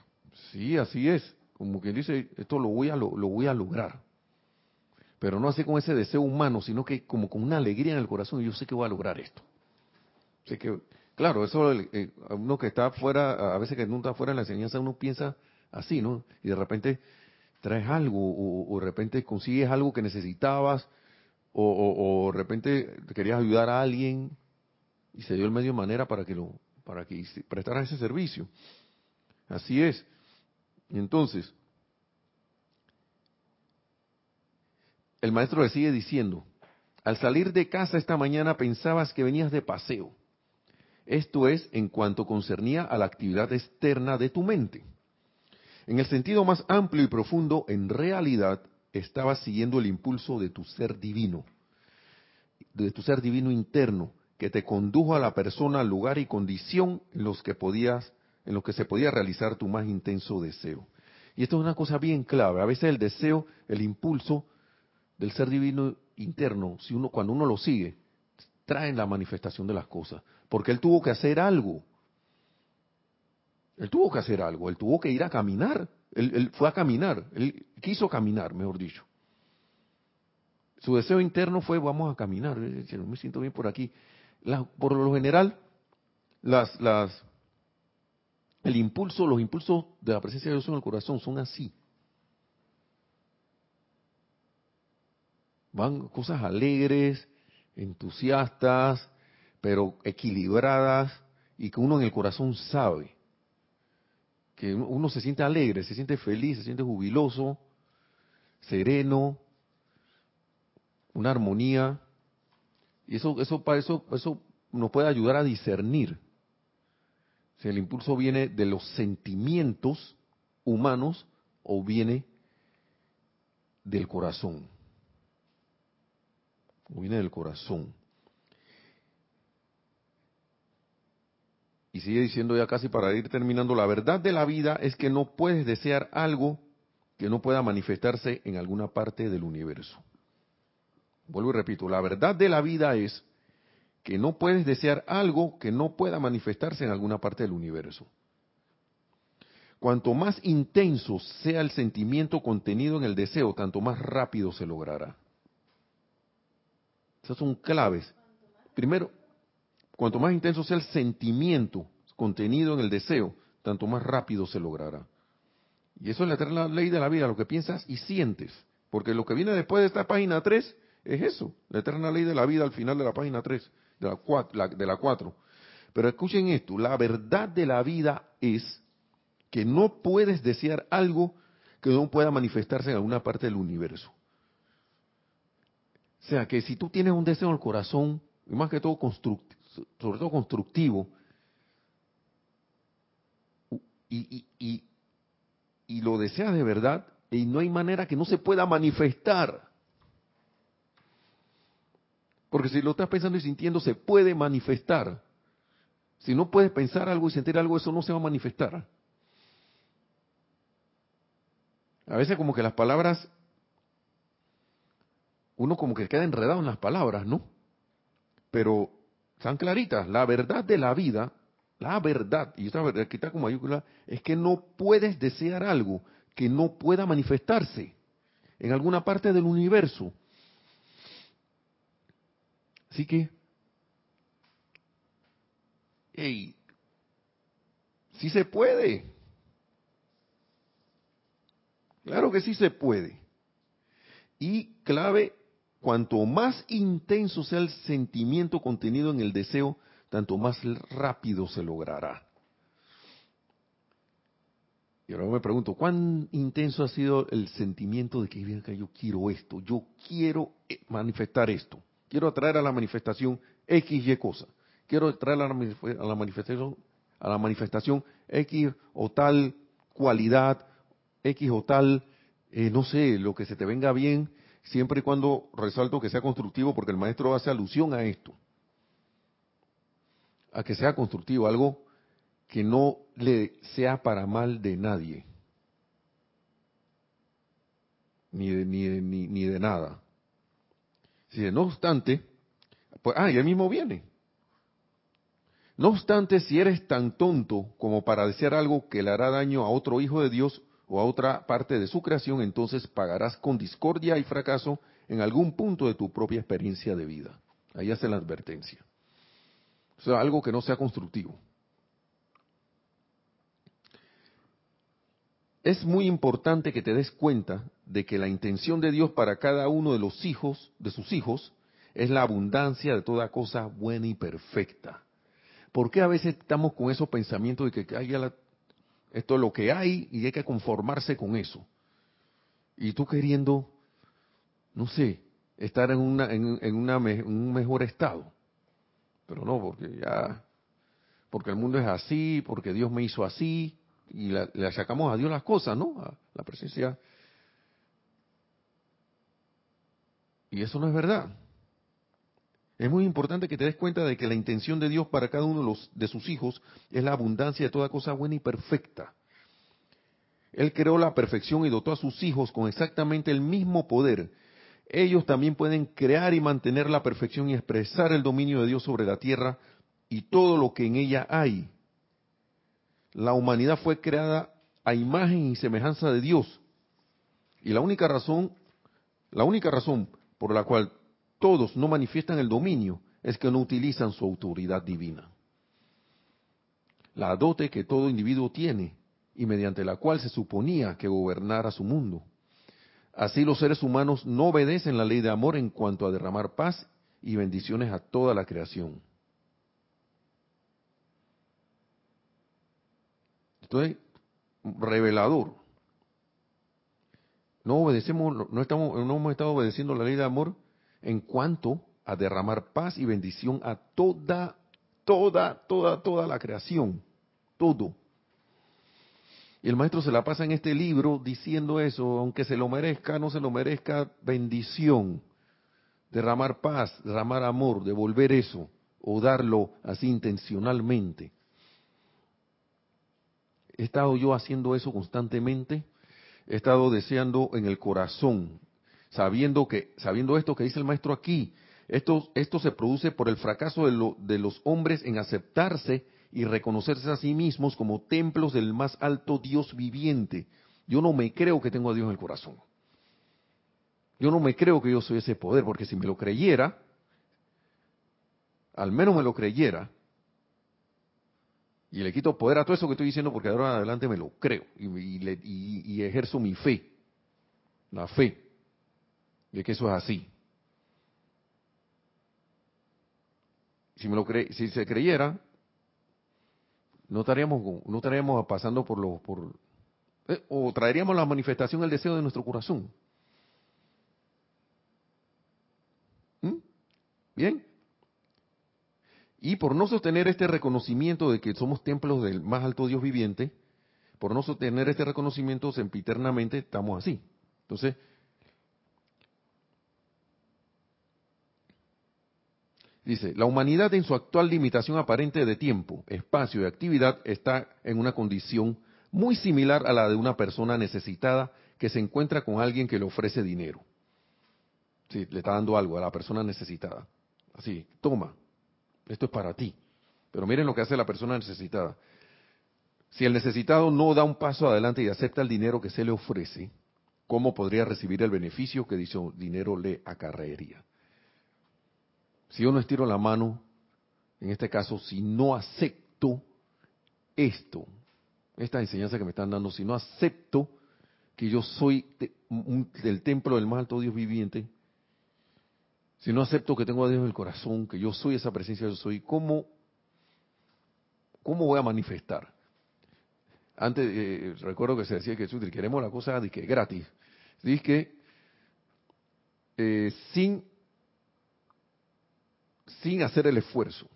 Sí, así es. Como quien dice, esto lo voy a, lo voy a lograr pero no así con ese deseo humano, sino que como con una alegría en el corazón, yo sé que voy a lograr esto. Que, claro, eso eh, uno que está fuera, a veces que no está fuera de la enseñanza, uno piensa así, ¿no? Y de repente traes algo, o, de repente consigues algo que necesitabas, o, de repente querías ayudar a alguien y se dio el medio manera para que lo, para que prestaras ese servicio. Así es. Entonces, el maestro le sigue diciendo, al salir de casa esta mañana pensabas que venías de paseo. Esto es en cuanto concernía a la actividad externa de tu mente. En el sentido más amplio y profundo, en realidad estabas siguiendo el impulso de tu ser divino, de tu ser divino interno, que te condujo a la persona, lugar y condición en los que podías, en los que se podía realizar tu más intenso deseo. Y esto es una cosa bien clave. A veces el deseo, el impulso, del ser divino interno, si uno cuando uno lo sigue, traen la manifestación de las cosas, porque él tuvo que hacer algo. Él tuvo que hacer algo, él tuvo que ir a caminar, él, fue a caminar, él quiso caminar, mejor dicho. Su deseo interno fue, vamos a caminar, no me siento bien por aquí. por lo general, las, las, el impulso, los impulsos de la presencia de Dios en el corazón son así. Van cosas alegres, entusiastas, pero equilibradas y que uno en el corazón sabe que uno se siente alegre, se siente feliz, se siente jubiloso, sereno, una armonía. Y eso eso para eso eso nos puede ayudar a discernir si el impulso viene de los sentimientos humanos o viene del corazón viene del corazón. Y sigue diciendo ya casi para ir terminando, la verdad de la vida es que no puedes desear algo que no pueda manifestarse en alguna parte del universo. Vuelvo y repito, la verdad de la vida es que no puedes desear algo que no pueda manifestarse en alguna parte del universo. Cuanto más intenso sea el sentimiento contenido en el deseo, tanto más rápido se logrará. Esas son claves. Primero, cuanto más intenso sea el sentimiento contenido en el deseo, tanto más rápido se logrará. Y eso es la eterna ley de la vida, lo que piensas y sientes. Porque lo que viene después de esta página 3 es eso, la eterna ley de la vida al final de la página 3, de la 4. De la 4. Pero escuchen esto, la verdad de la vida es que no puedes desear algo que no pueda manifestarse en alguna parte del universo. O sea, que si tú tienes un deseo en el corazón, y más que todo sobre todo constructivo, y, y, y lo deseas de verdad, y no hay manera que no se pueda manifestar. Porque si lo estás pensando y sintiendo, se puede manifestar. Si no puedes pensar algo y sentir algo, eso no se va a manifestar. A veces como que las palabras, uno como que queda enredado en las palabras, ¿no? Pero están claritas. La verdad de la vida, la verdad, y esta verdad que con mayúscula, es que no puedes desear algo que no pueda manifestarse en alguna parte del universo. Así que, hey, sí se puede. Claro que sí se puede. Y clave, cuanto más intenso sea el sentimiento contenido en el deseo, tanto más rápido se logrará. Y ahora me pregunto, ¿cuán intenso ha sido el sentimiento de que yo quiero esto, yo quiero eh, manifestar esto, quiero atraer a la manifestación X, Y cosa, quiero atraer a la, manifestación, a la manifestación X o tal cualidad, X o tal, eh, no sé, lo que se te venga bien, siempre y cuando resalto que sea constructivo, porque el maestro hace alusión a esto, a que sea constructivo, algo que no le sea para mal de nadie, ni de, ni ni, ni de nada. Si no obstante, pues, ah, y él mismo viene. No obstante, si eres tan tonto como para desear algo que le hará daño a otro hijo de Dios, o a otra parte de su creación, entonces pagarás con discordia y fracaso en algún punto de tu propia experiencia de vida. Ahí hace la advertencia. O sea, algo que no sea constructivo. Es muy importante que te des cuenta de que la intención de Dios para cada uno de los hijos, de sus hijos, es la abundancia de toda cosa buena y perfecta. ¿Por qué a veces estamos con esos pensamientos de que hay la, esto es lo que hay y hay que conformarse con eso. Y tú queriendo, no sé, estar en, una, en, una, un mejor estado. Pero no, porque ya, porque el mundo es así, porque Dios me hizo así, y le achacamos a Dios las cosas, ¿no? A la presencia. Y eso no es verdad. Es muy importante que te des cuenta de que la intención de Dios para cada uno de, los, de sus hijos es la abundancia de toda cosa buena y perfecta. Él creó la perfección y dotó a sus hijos con exactamente el mismo poder. Ellos también pueden crear y mantener la perfección y expresar el dominio de Dios sobre la tierra y todo lo que en ella hay. La humanidad fue creada a imagen y semejanza de Dios. Y la única razón, la única razón por la cual todos no manifiestan el dominio es que no utilizan su autoridad divina. La dote que todo individuo tiene y mediante la cual se suponía que gobernara su mundo. Así los seres humanos no obedecen la ley de amor en cuanto a derramar paz y bendiciones a toda la creación. Esto es revelador. No obedecemos, no estamos, no hemos estado obedeciendo la ley de amor en cuanto a derramar paz y bendición a toda, toda, toda, toda la creación. Todo. Y el maestro se la pasa en este libro diciendo eso, aunque se lo merezca, no se lo merezca, bendición. Derramar paz, derramar amor, devolver eso, o darlo así intencionalmente. He estado yo haciendo eso constantemente, he estado deseando en el corazón sabiendo que sabiendo esto que dice el maestro aquí, esto, esto se produce por el fracaso de, de los hombres en aceptarse y reconocerse a sí mismos como templos del más alto Dios viviente. Yo no me creo que tengo a Dios en el corazón. Yo no me creo que yo soy ese poder, porque si me lo creyera, al menos me lo creyera, y le quito poder a todo eso que estoy diciendo porque ahora en adelante me lo creo y, ejerzo mi fe, la fe de que eso es así. Si, me lo cre si se creyera, no estaríamos, no estaríamos pasando por los... Por, eh, o traeríamos la manifestación, el deseo de nuestro corazón. ¿Mm? ¿Bien? Y por no sostener este reconocimiento de que somos templos del más alto Dios viviente, por no sostener este reconocimiento sempiternamente estamos así. Entonces, dice, la humanidad en su actual limitación aparente de tiempo, espacio y actividad está en una condición muy similar a la de una persona necesitada que se encuentra con alguien que le ofrece dinero. Sí, le está dando algo a la persona necesitada. Así, toma, esto es para ti. Pero miren lo que hace la persona necesitada. Si el necesitado no da un paso adelante y acepta el dinero que se le ofrece, ¿cómo podría recibir el beneficio que dicho dinero le acarrearía? Si yo no estiro la mano, en este caso, si no acepto esto, esta enseñanza que me están dando, si no acepto que yo soy del templo del más alto Dios viviente, si no acepto que tengo a Dios en el corazón, que yo soy esa presencia, yo soy, ¿cómo, cómo voy a manifestar? Antes, eh, recuerdo que se decía que queremos la cosa que gratis. Dice que eh, sin, sin hacer el esfuerzo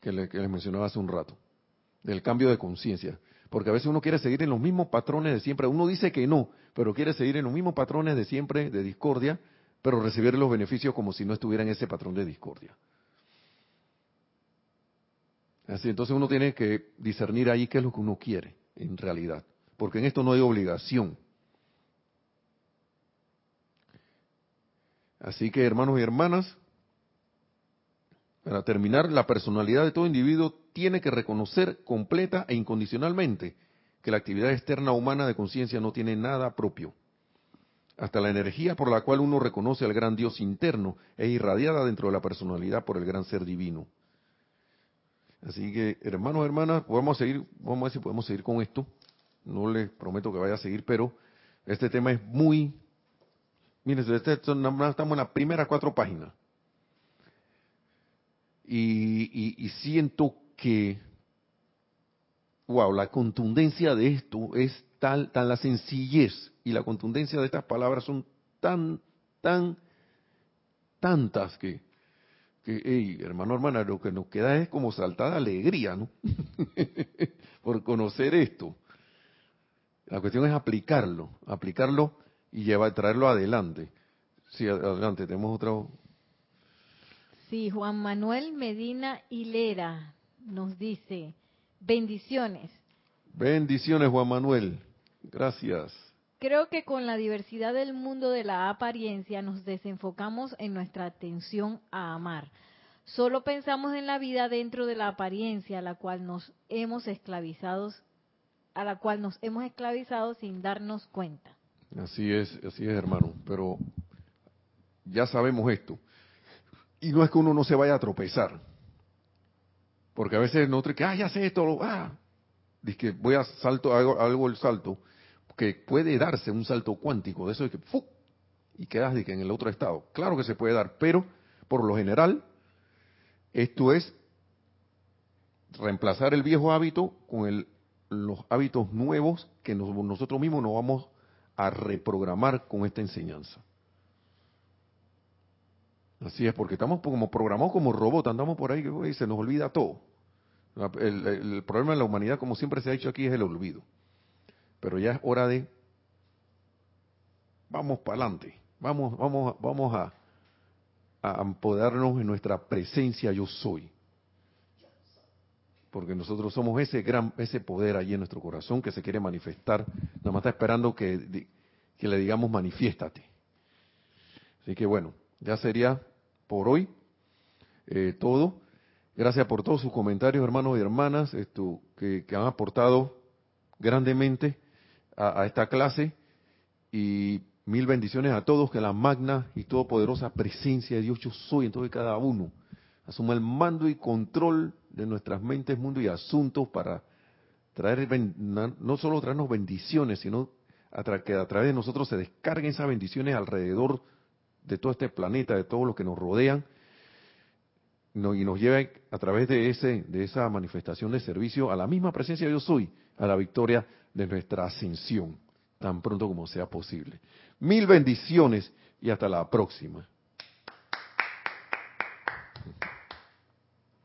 que, les mencionaba hace un rato, del cambio de conciencia. Porque a veces uno quiere seguir en los mismos patrones de siempre. Uno dice que no, pero quiere seguir en los mismos patrones de siempre, de discordia, pero recibir los beneficios como si no estuviera en ese patrón de discordia. Así, entonces uno tiene que discernir ahí qué es lo que uno quiere, en realidad. Porque en esto no hay obligación. Así que, hermanos y hermanas, para terminar, la personalidad de todo individuo tiene que reconocer completa e incondicionalmente que la actividad externa humana de conciencia no tiene nada propio hasta la energía por la cual uno reconoce al gran Dios interno es irradiada dentro de la personalidad por el gran ser divino. Así que, hermanos, hermanas, podemos seguir, vamos a ver si podemos seguir con esto. No les prometo que vaya a seguir, pero este tema es muy... Miren, este, estamos en las primeras cuatro páginas. Y, y siento que, wow, la contundencia de esto es tal, tan la sencillez y la contundencia de estas palabras son tan, tan, tantas que, que hermano, hermana, lo que nos queda es como saltada alegría, ¿no? Por conocer esto. La cuestión es aplicarlo, aplicarlo y llevar, traerlo adelante. Sí, adelante, tenemos otro. Sí, Juan Manuel Medina Hilera nos dice, bendiciones. Bendiciones, Juan Manuel. Gracias. Creo que con la diversidad del mundo de la apariencia nos desenfocamos en nuestra atención a amar. Solo pensamos en la vida dentro de la apariencia a la cual nos hemos esclavizado, a la cual nos hemos esclavizado sin darnos cuenta. Así es, así es, hermano. Pero ya sabemos esto. Y no es que uno no se vaya a tropezar. Porque a veces nosotros que, ah, ya sé esto, ah, dice que voy a salto, hago, hago el salto que puede darse un salto cuántico, de eso de que ¡fu! y quedas en el otro estado. Claro que se puede dar, pero por lo general esto es reemplazar el viejo hábito con el, los hábitos nuevos que nosotros mismos nos vamos a reprogramar con esta enseñanza. Así es, porque estamos como programados como robots, andamos por ahí y se nos olvida todo. el problema de la humanidad, como siempre se ha dicho aquí, es el olvido. Pero ya es hora de vamos para adelante, vamos, vamos, vamos a, a empoderarnos en nuestra presencia yo soy. Porque nosotros somos ese gran, ese poder allí en nuestro corazón que se quiere manifestar. Nada más está esperando que, que le digamos manifiéstate. Así que bueno, ya sería por hoy eh, todo. Gracias por todos sus comentarios, hermanos y hermanas, esto, que, han aportado grandemente a, esta clase y mil bendiciones a todos, que la magna y todopoderosa presencia de Dios yo soy en todo y cada uno asuma el mando y control de nuestras mentes, mundo y asuntos para traer no solo traernos bendiciones, sino que a través de nosotros se descarguen esas bendiciones alrededor de todo este planeta, de todo lo que nos rodean, y nos lleve a través de ese de esa manifestación de servicio a la misma presencia yo soy, a la victoria de nuestra ascensión, tan pronto como sea posible. Mil bendiciones y hasta la próxima.